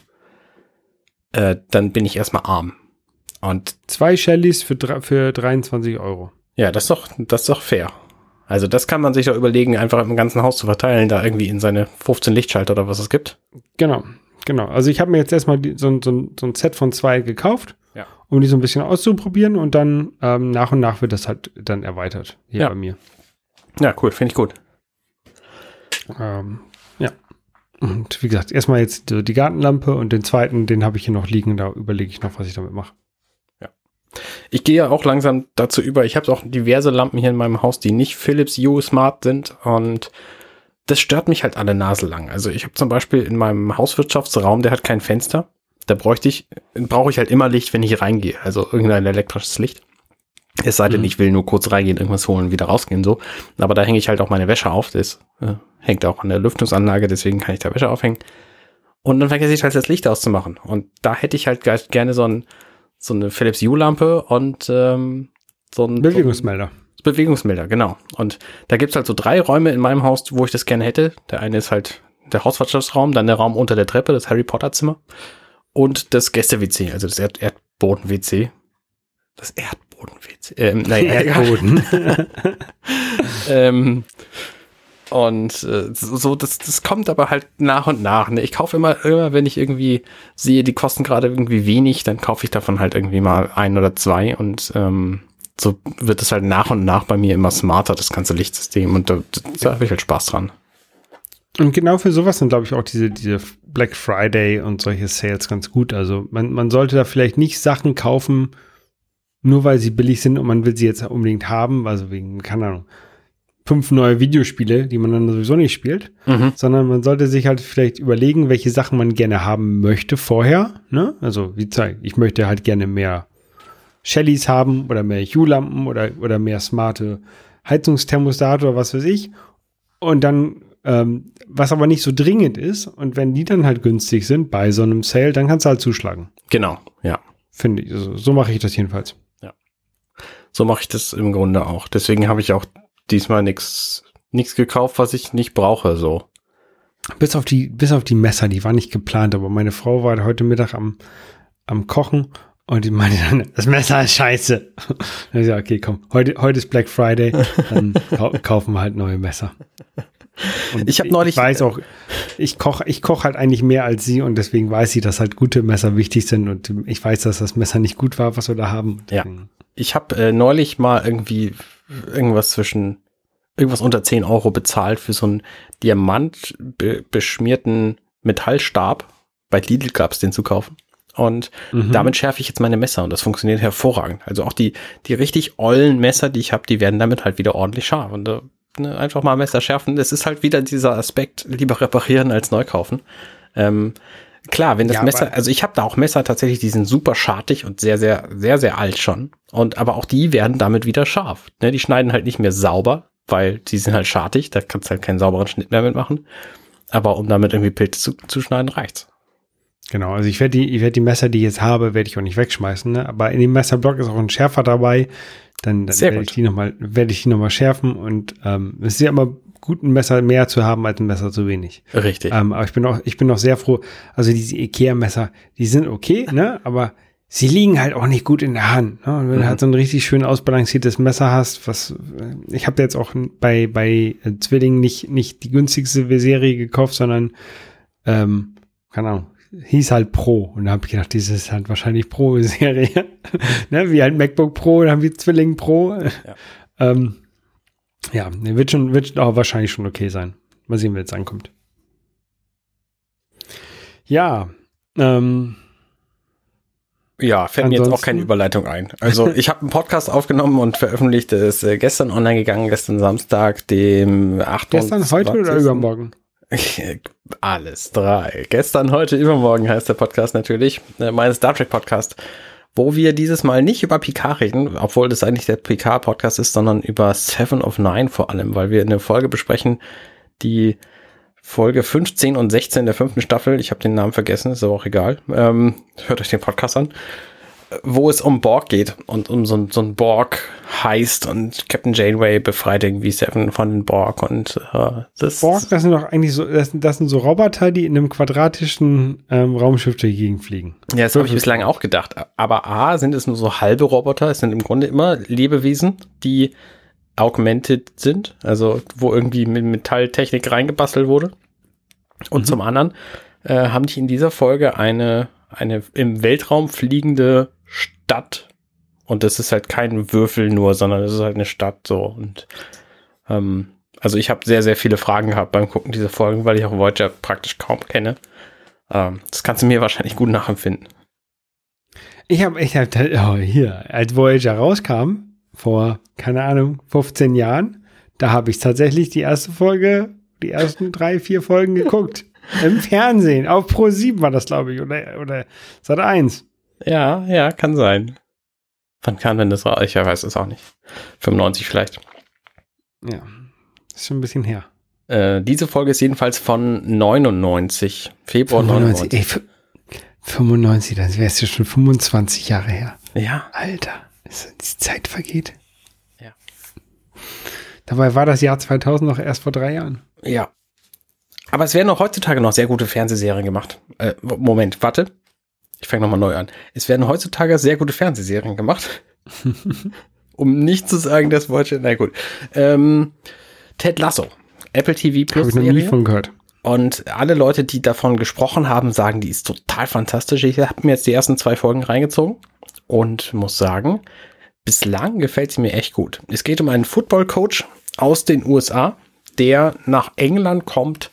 äh, dann bin ich erstmal arm. Und zwei Shellys für, für 23 Euro. Ja, das ist doch, das ist doch fair. Also das kann man sich doch überlegen, einfach im ganzen Haus zu verteilen, da irgendwie in seine 15 Lichtschalter oder was es gibt. Genau, genau. Also ich habe mir jetzt erstmal so, so, so, ein Set von zwei gekauft, ja. um die so ein bisschen auszuprobieren und dann ähm, nach und nach wird das halt dann erweitert hier ja. bei mir. Ja, cool, finde ich gut. Ähm. Und wie gesagt, erstmal jetzt die, Gartenlampe und den zweiten, den habe ich hier noch liegen, da überlege ich noch, was ich damit mache. Ja. Ich gehe ja auch langsam dazu über. Ich habe auch diverse Lampen hier in meinem Haus, die nicht Philips Hue Smart sind und das stört mich halt alle Nase lang. Also ich habe zum Beispiel in meinem Hauswirtschaftsraum, der hat kein Fenster. Da bräuchte ich, brauche ich halt immer Licht, wenn ich reingehe. Also irgendein elektrisches Licht. Es sei denn, mhm. ich will nur kurz reingehen, irgendwas holen und wieder rausgehen, so. Aber da hänge ich halt auch meine Wäsche auf. Das äh, hängt auch an der Lüftungsanlage, deswegen kann ich da Wäsche aufhängen. Und dann vergesse ich halt das Licht auszumachen. Und da hätte ich halt gerne so, ein, so eine Philips Hue-Lampe und ähm, so ein Bewegungsmelder. So Bewegungsmelder, genau. Und da gibt's halt so drei Räume in meinem Haus, wo ich das gerne hätte. Der eine ist halt der Hauswirtschaftsraum, dann der Raum unter der Treppe, das Harry Potter Zimmer und das Gäste-WC, also das Erd Erdboden-WC. Das Erdboden Erdbodenwitz. Ähm, nein, Erdboden. ähm, und äh, so, das, das kommt aber halt nach und nach. Ne? Ich kaufe immer, immer, wenn ich irgendwie sehe, die kosten gerade irgendwie wenig, dann kaufe ich davon halt irgendwie mal ein oder zwei und ähm, so wird es halt nach und nach bei mir immer smarter, das ganze Lichtsystem. Und da, da habe ich halt Spaß dran. Und genau für sowas sind, glaube ich, auch diese, diese Black Friday und solche Sales ganz gut. Also man, man sollte da vielleicht nicht Sachen kaufen, nur weil sie billig sind und man will sie jetzt unbedingt haben, also wegen, keine Ahnung, fünf neue Videospiele, die man dann sowieso nicht spielt, mhm. sondern man sollte sich halt vielleicht überlegen, welche Sachen man gerne haben möchte vorher. Ne? Also wie gesagt, ich möchte halt gerne mehr Shellys haben oder mehr Hue-Lampen oder, oder mehr smarte Heizungsthermostate oder was weiß ich. Und dann, ähm, was aber nicht so dringend ist, und wenn die dann halt günstig sind bei so einem Sale, dann kannst du halt zuschlagen. Genau, ja. Finde ich. Also, so mache ich das jedenfalls. So mache ich das im Grunde auch. Deswegen habe ich auch diesmal nichts nichts gekauft, was ich nicht brauche, so. Bis auf die, bis auf die Messer, die war nicht geplant, aber meine Frau war heute Mittag am, am Kochen und die meinte dann, das Messer ist scheiße. Dann ich gesagt, okay, komm, heute, heute ist Black Friday, dann kaufen wir halt neue Messer. Und ich habe neulich. Ich weiß auch, ich koche ich koch halt eigentlich mehr als sie und deswegen weiß sie, dass halt gute Messer wichtig sind und ich weiß, dass das Messer nicht gut war, was wir da haben. Ja ich habe äh, neulich mal irgendwie irgendwas zwischen irgendwas unter 10 Euro bezahlt für so einen Diamant be beschmierten Metallstab. Bei Lidl gab es den zu kaufen. Und mhm. damit schärfe ich jetzt meine Messer und das funktioniert hervorragend. Also auch die, die richtig ollen Messer, die ich habe, die werden damit halt wieder ordentlich scharf. Und ne, einfach mal Messer schärfen. Das ist halt wieder dieser Aspekt, lieber reparieren als neu kaufen. Ähm, Klar, wenn das ja, Messer, also ich habe da auch Messer tatsächlich, die sind super schartig und sehr, sehr, sehr, sehr alt schon. Und aber auch die werden damit wieder scharf. Ne? Die schneiden halt nicht mehr sauber, weil die sind halt schartig, da kannst du halt keinen sauberen Schnitt mehr mitmachen. Aber um damit irgendwie Pilze zu, zu schneiden, reicht's. Genau, also ich werde die, ich werde die Messer, die ich jetzt habe, werde ich auch nicht wegschmeißen. Ne? Aber in dem Messerblock ist auch ein Schärfer dabei. Dann, dann werde ich die nochmal, werde ich die nochmal schärfen. Und ähm, es ist ja immer gut, ein Messer mehr zu haben als ein Messer zu wenig. Richtig. Ähm, aber ich bin auch, ich bin auch sehr froh. Also diese Ikea-Messer, die sind okay, ne? Aber sie liegen halt auch nicht gut in der Hand. Ne? Und wenn mhm. du halt so ein richtig schön ausbalanciertes Messer hast, was äh, ich habe jetzt auch bei bei äh, Zwillingen nicht nicht die günstigste Serie gekauft, sondern ähm, keine Ahnung, hieß halt Pro. Und da habe ich gedacht, dieses ist halt wahrscheinlich Pro-Serie. ne? Wie halt MacBook Pro, dann haben wir Zwilling Pro. Ja, ähm, ja wird schon, wird auch wahrscheinlich schon okay sein. Mal sehen, wie es ankommt. Ja, ähm, ja, fällt mir jetzt auch keine Überleitung ein. Also ich habe einen Podcast aufgenommen und veröffentlicht, der ist äh, gestern online gegangen, gestern Samstag, dem 8. Gestern, heute oder übermorgen? Alles drei. Gestern, heute, übermorgen heißt der Podcast natürlich, äh, mein Star Trek Podcast, wo wir dieses Mal nicht über Picard reden, obwohl das eigentlich der Picard Podcast ist, sondern über Seven of Nine vor allem, weil wir eine Folge besprechen, die Folge 15 und 16 der fünften Staffel, ich habe den Namen vergessen, ist aber auch egal, ähm, hört euch den Podcast an, wo es um Borg geht und um so, so ein Borg heißt und Captain Janeway befreit irgendwie Seven von den Borg und äh, das Borg, das sind doch eigentlich so, das, das sind so Roboter, die in einem quadratischen ähm, Raumschiff durch die Gegend fliegen. Ja, das habe ich bislang auch gedacht. Aber A, sind es nur so halbe Roboter, es sind im Grunde immer Lebewesen, die augmented sind, also wo irgendwie mit Metalltechnik reingebastelt wurde. Und mhm. zum anderen äh, haben die in dieser Folge eine, eine im Weltraum fliegende Stadt. Und das ist halt kein Würfel nur, sondern es ist halt eine Stadt so. Und ähm, also ich habe sehr, sehr viele Fragen gehabt beim Gucken dieser Folgen, weil ich auch Voyager praktisch kaum kenne. Ähm, das kannst du mir wahrscheinlich gut nachempfinden. Ich habe ich hab, oh, hier, als Voyager rauskam, vor, keine Ahnung, 15 Jahren, da habe ich tatsächlich die erste Folge, die ersten drei, vier Folgen geguckt. Im Fernsehen, auf Pro 7 war das, glaube ich, oder, oder Sat 1. Ja, ja, kann sein. Wann kam denn das raus? Ich weiß es auch nicht. 95 vielleicht. Ja, ist schon ein bisschen her. Äh, diese Folge ist jedenfalls von 99, Februar 95. 99. Ey, 95, dann wäre es ja schon 25 Jahre her. Ja. Alter, die Zeit vergeht. Ja. Dabei war das Jahr 2000 noch erst vor drei Jahren. Ja. Aber es werden auch heutzutage noch sehr gute Fernsehserien gemacht. Äh, Moment, warte. Ich fange nochmal neu an. Es werden heutzutage sehr gute Fernsehserien gemacht. um nicht zu sagen, das wollte. Na gut. Ähm, Ted Lasso. Apple TV Plus. Hab ich noch nie von gehört. Und alle Leute, die davon gesprochen haben, sagen, die ist total fantastisch. Ich habe mir jetzt die ersten zwei Folgen reingezogen und muss sagen, bislang gefällt sie mir echt gut. Es geht um einen Football Coach aus den USA, der nach England kommt,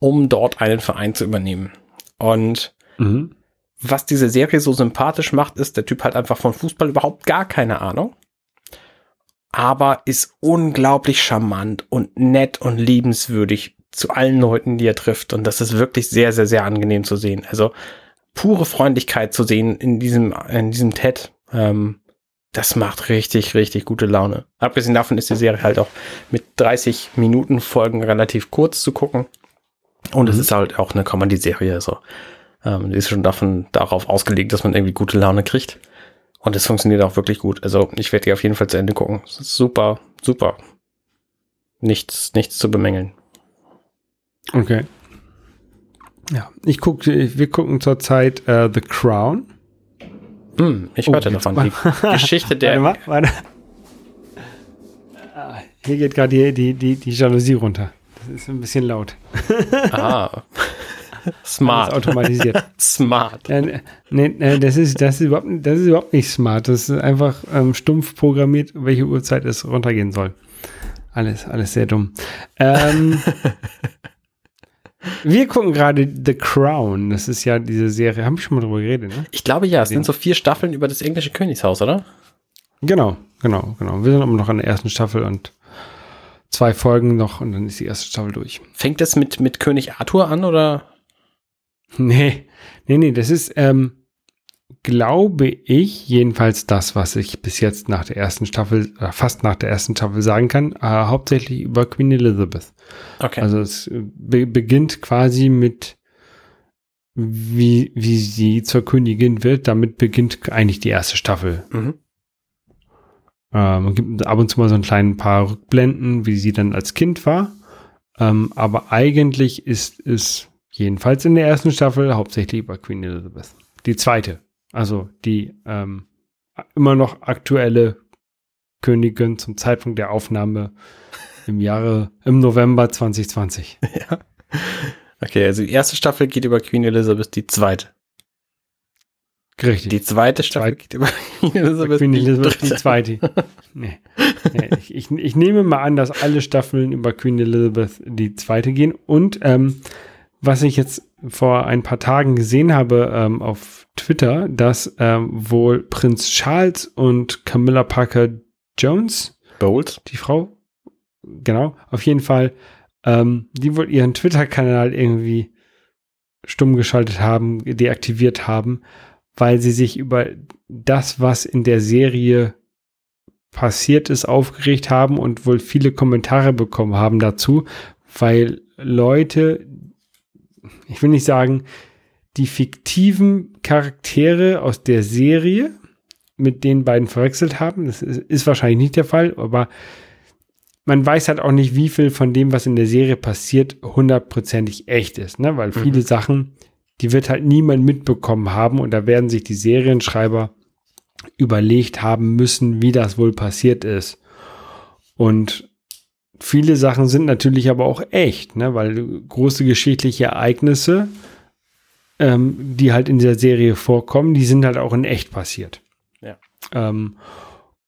um dort einen Verein zu übernehmen. Und mhm was diese Serie so sympathisch macht, ist, der Typ hat einfach von Fußball überhaupt gar keine Ahnung. Aber ist unglaublich charmant und nett und liebenswürdig zu allen Leuten, die er trifft. Und das ist wirklich sehr, sehr, sehr angenehm zu sehen. Also pure Freundlichkeit zu sehen in diesem, in diesem Ted. Ähm, das macht richtig, richtig gute Laune. Abgesehen davon ist die Serie halt auch mit 30 Minuten Folgen relativ kurz zu gucken. Und mhm. es ist halt auch eine Comedy-Serie. Also ähm, die ist schon davon, darauf ausgelegt, dass man irgendwie gute Laune kriegt. Und es funktioniert auch wirklich gut. Also ich werde die auf jeden Fall zu Ende gucken. super, super. Nichts, nichts zu bemängeln. Okay. Ja, ich gucke, wir gucken zurzeit uh, The Crown. Hm, ich hörte oh, davon. Die Geschichte der. Warte mal, warte. Ah, hier geht gerade die, die, die, die Jalousie runter. Das ist ein bisschen laut. ah. Smart. Automatisiert. smart. Äh, nee, nee, das, ist, das, ist überhaupt, das ist überhaupt nicht smart. Das ist einfach ähm, stumpf programmiert, welche Uhrzeit es runtergehen soll. Alles, alles sehr dumm. Ähm, wir gucken gerade The Crown. Das ist ja diese Serie. Haben wir schon mal drüber geredet, ne? Ich glaube ja. Es sind so vier Staffeln über das englische Königshaus, oder? Genau, genau, genau. Wir sind aber noch an der ersten Staffel und zwei Folgen noch und dann ist die erste Staffel durch. Fängt das mit, mit König Arthur an oder? Nee, nee, nee, das ist, ähm, glaube ich, jedenfalls das, was ich bis jetzt nach der ersten Staffel, äh, fast nach der ersten Staffel sagen kann, äh, hauptsächlich über Queen Elizabeth. Okay. Also es äh, be beginnt quasi mit, wie, wie sie zur Königin wird. Damit beginnt eigentlich die erste Staffel. Mhm. Ähm, man gibt ab und zu mal so ein kleinen paar Rückblenden, wie sie dann als Kind war. Ähm, aber eigentlich ist es jedenfalls in der ersten Staffel hauptsächlich über Queen Elizabeth. Die zweite. Also die ähm, immer noch aktuelle Königin zum Zeitpunkt der Aufnahme im Jahre, im November 2020. Ja. Okay, also die erste Staffel geht über Queen Elizabeth, die zweite. Richtig. Die zweite Staffel Zweit- geht über Queen Elizabeth, Queen Elizabeth die die zweite. Nee. Nee, ich, ich, ich nehme mal an, dass alle Staffeln über Queen Elizabeth die zweite gehen. Und ähm, was ich jetzt vor ein paar Tagen gesehen habe ähm, auf Twitter, dass ähm, wohl Prinz Charles und Camilla Parker Jones, Bold. die Frau, genau, auf jeden Fall, ähm, die wohl ihren Twitter-Kanal irgendwie stumm geschaltet haben, deaktiviert haben, weil sie sich über das, was in der Serie passiert ist, aufgeregt haben und wohl viele Kommentare bekommen haben dazu, weil Leute, ich will nicht sagen, die fiktiven Charaktere aus der Serie mit den beiden verwechselt haben. Das ist, ist wahrscheinlich nicht der Fall, aber man weiß halt auch nicht, wie viel von dem, was in der Serie passiert, hundertprozentig echt ist, ne? Weil viele Mhm. Sachen, die wird halt niemand mitbekommen haben und da werden sich die Serienschreiber überlegt haben müssen, wie das wohl passiert ist. Und viele Sachen sind natürlich aber auch echt, ne? Weil große geschichtliche Ereignisse, ähm, die halt in dieser Serie vorkommen, die sind halt auch in echt passiert. Ja. Ähm,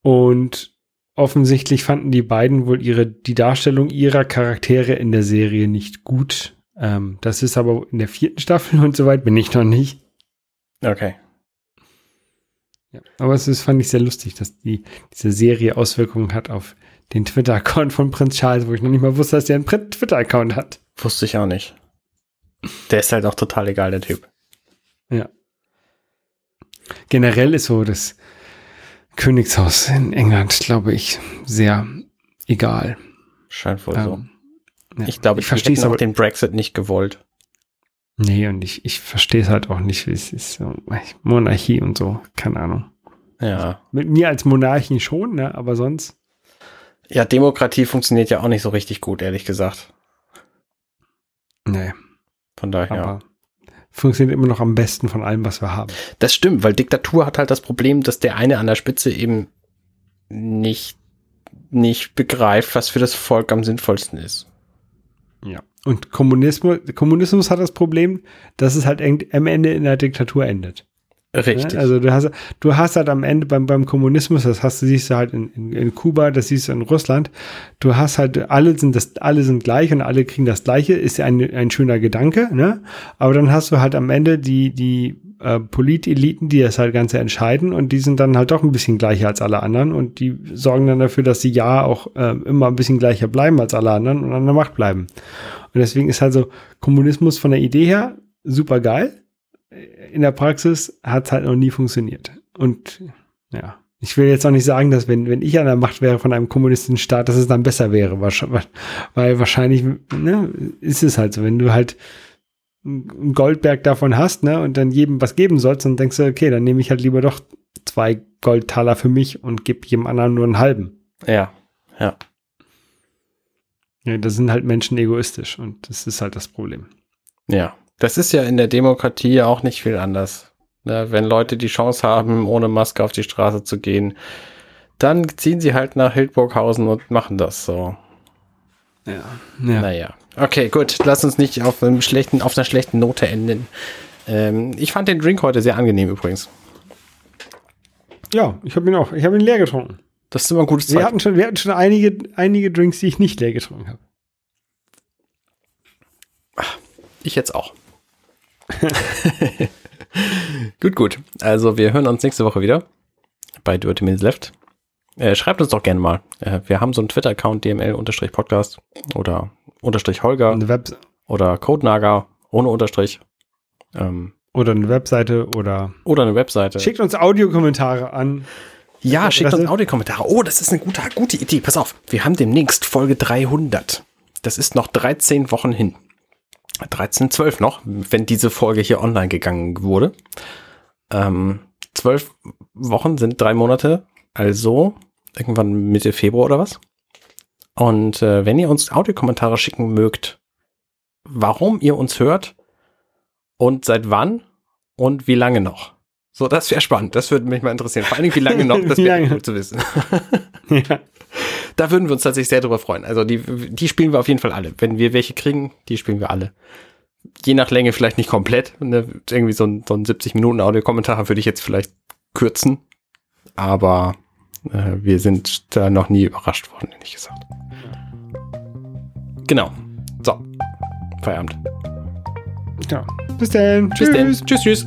und offensichtlich fanden die beiden wohl ihre, die Darstellung ihrer Charaktere in der Serie nicht gut. Ähm, das ist aber in der vierten Staffel und so weit bin ich noch nicht. Okay. Ja. Aber es ist, fand ich sehr lustig, dass die, diese Serie Auswirkungen hat auf den Twitter-Account von Prinz Charles, wo ich noch nicht mal wusste, dass der einen Twitter-Account hat. Wusste ich auch nicht. Der ist halt auch total egal, der Typ. Ja. Generell ist so das Königshaus in England, glaube ich, sehr egal. Scheint wohl so. Ähm, ja. Ich glaube, ich verstehe es auch den Brexit nicht gewollt. Nee, und ich, ich verstehe es halt auch nicht, wie es ist. Monarchie und so, keine Ahnung. Ja. Mit mir als Monarchen schon, ne? Aber sonst. Ja, Demokratie funktioniert ja auch nicht so richtig gut, ehrlich gesagt. Nee. Von daher. Aber funktioniert immer noch am besten von allem, was wir haben. Das stimmt, weil Diktatur hat halt das Problem, dass der eine an der Spitze eben nicht, nicht begreift, was für das Volk am sinnvollsten ist. Ja. Und Kommunismus, Kommunismus hat das Problem, dass es halt am Ende in der Diktatur endet. Richtig. Ne? Also du hast, du hast halt am Ende beim, beim Kommunismus, das hast du, siehst du halt in, in, in Kuba, das siehst du in Russland, du hast halt, alle sind das, alle sind gleich und alle kriegen das Gleiche, ist ja ein, ein schöner Gedanke, ne? Aber dann hast du halt am Ende die, die äh, Politeliten, die das halt Ganze entscheiden und die sind dann halt doch ein bisschen gleicher als alle anderen und die sorgen dann dafür, dass sie ja auch äh, immer ein bisschen gleicher bleiben als alle anderen und an der Macht bleiben. Und deswegen ist halt so Kommunismus von der Idee her super geil in der Praxis hat es halt noch nie funktioniert. Und ja, ich will jetzt auch nicht sagen, dass wenn, wenn ich an der Macht wäre von einem kommunistischen Staat, dass es dann besser wäre. Weil wahrscheinlich ne, ist es halt so, wenn du halt einen Goldberg davon hast, ne, und dann jedem was geben sollst, dann denkst du, okay, dann nehme ich halt lieber doch zwei Goldtaler für mich und gebe jedem anderen nur einen halben. ja, ja. Ja, da sind halt Menschen egoistisch und das ist halt das Problem. Ja. Das ist ja in der Demokratie auch nicht viel anders. Ne, wenn Leute die Chance haben, ohne Maske auf die Straße zu gehen, dann ziehen sie halt nach Hildburghausen und machen das so. Ja. ja. Naja. Okay, gut. Lass uns nicht auf, einem schlechten, auf einer schlechten Note enden. Ähm, ich fand den Drink heute sehr angenehm übrigens. Ja, ich habe ihn auch. Ich habe ihn leer getrunken. Das ist immer ein gutes Wir Zeichen. hatten schon, wir hatten schon einige, einige Drinks, die ich nicht leer getrunken habe. Ich jetzt auch. gut, gut. Also wir hören uns nächste Woche wieder bei 30 Minutes Left. Äh, schreibt uns doch gerne mal. Äh, wir haben so einen Twitter-Account, dml-podcast oder unterstrich Holger oder Codenaga ohne Unterstrich. Ähm, oder eine Webseite oder oder eine Webseite. schickt uns Audiokommentare an. Ja, schickt Das uns ist- Audiokommentare. Oh, das ist eine gute, gute Idee. Pass auf, wir haben demnächst Folge 300. Das ist noch 13 Wochen hin. 13, 12 noch, wenn diese Folge hier online gegangen wurde. Ähm, 12 Wochen sind drei Monate, also irgendwann Mitte Februar oder was? Und äh, wenn ihr uns Audiokommentare schicken mögt, warum ihr uns hört und seit wann und wie lange noch. So, das wäre spannend. Das würde mich mal interessieren. Vor allen Dingen, wie lange noch, das wäre gut zu wissen. ja. Da würden wir uns tatsächlich sehr drüber freuen. Also die, die spielen wir auf jeden Fall alle. Wenn wir welche kriegen, die spielen wir alle. Je nach Länge vielleicht nicht komplett. Ne? Irgendwie so ein, so ein 70 Minuten Audiokommentar würde ich jetzt vielleicht kürzen. Aber äh, wir sind da noch nie überrascht worden, ehrlich gesagt. Genau. So. Feierabend. Ja. Bis dann. Bis dann. Tschüss, tschüss.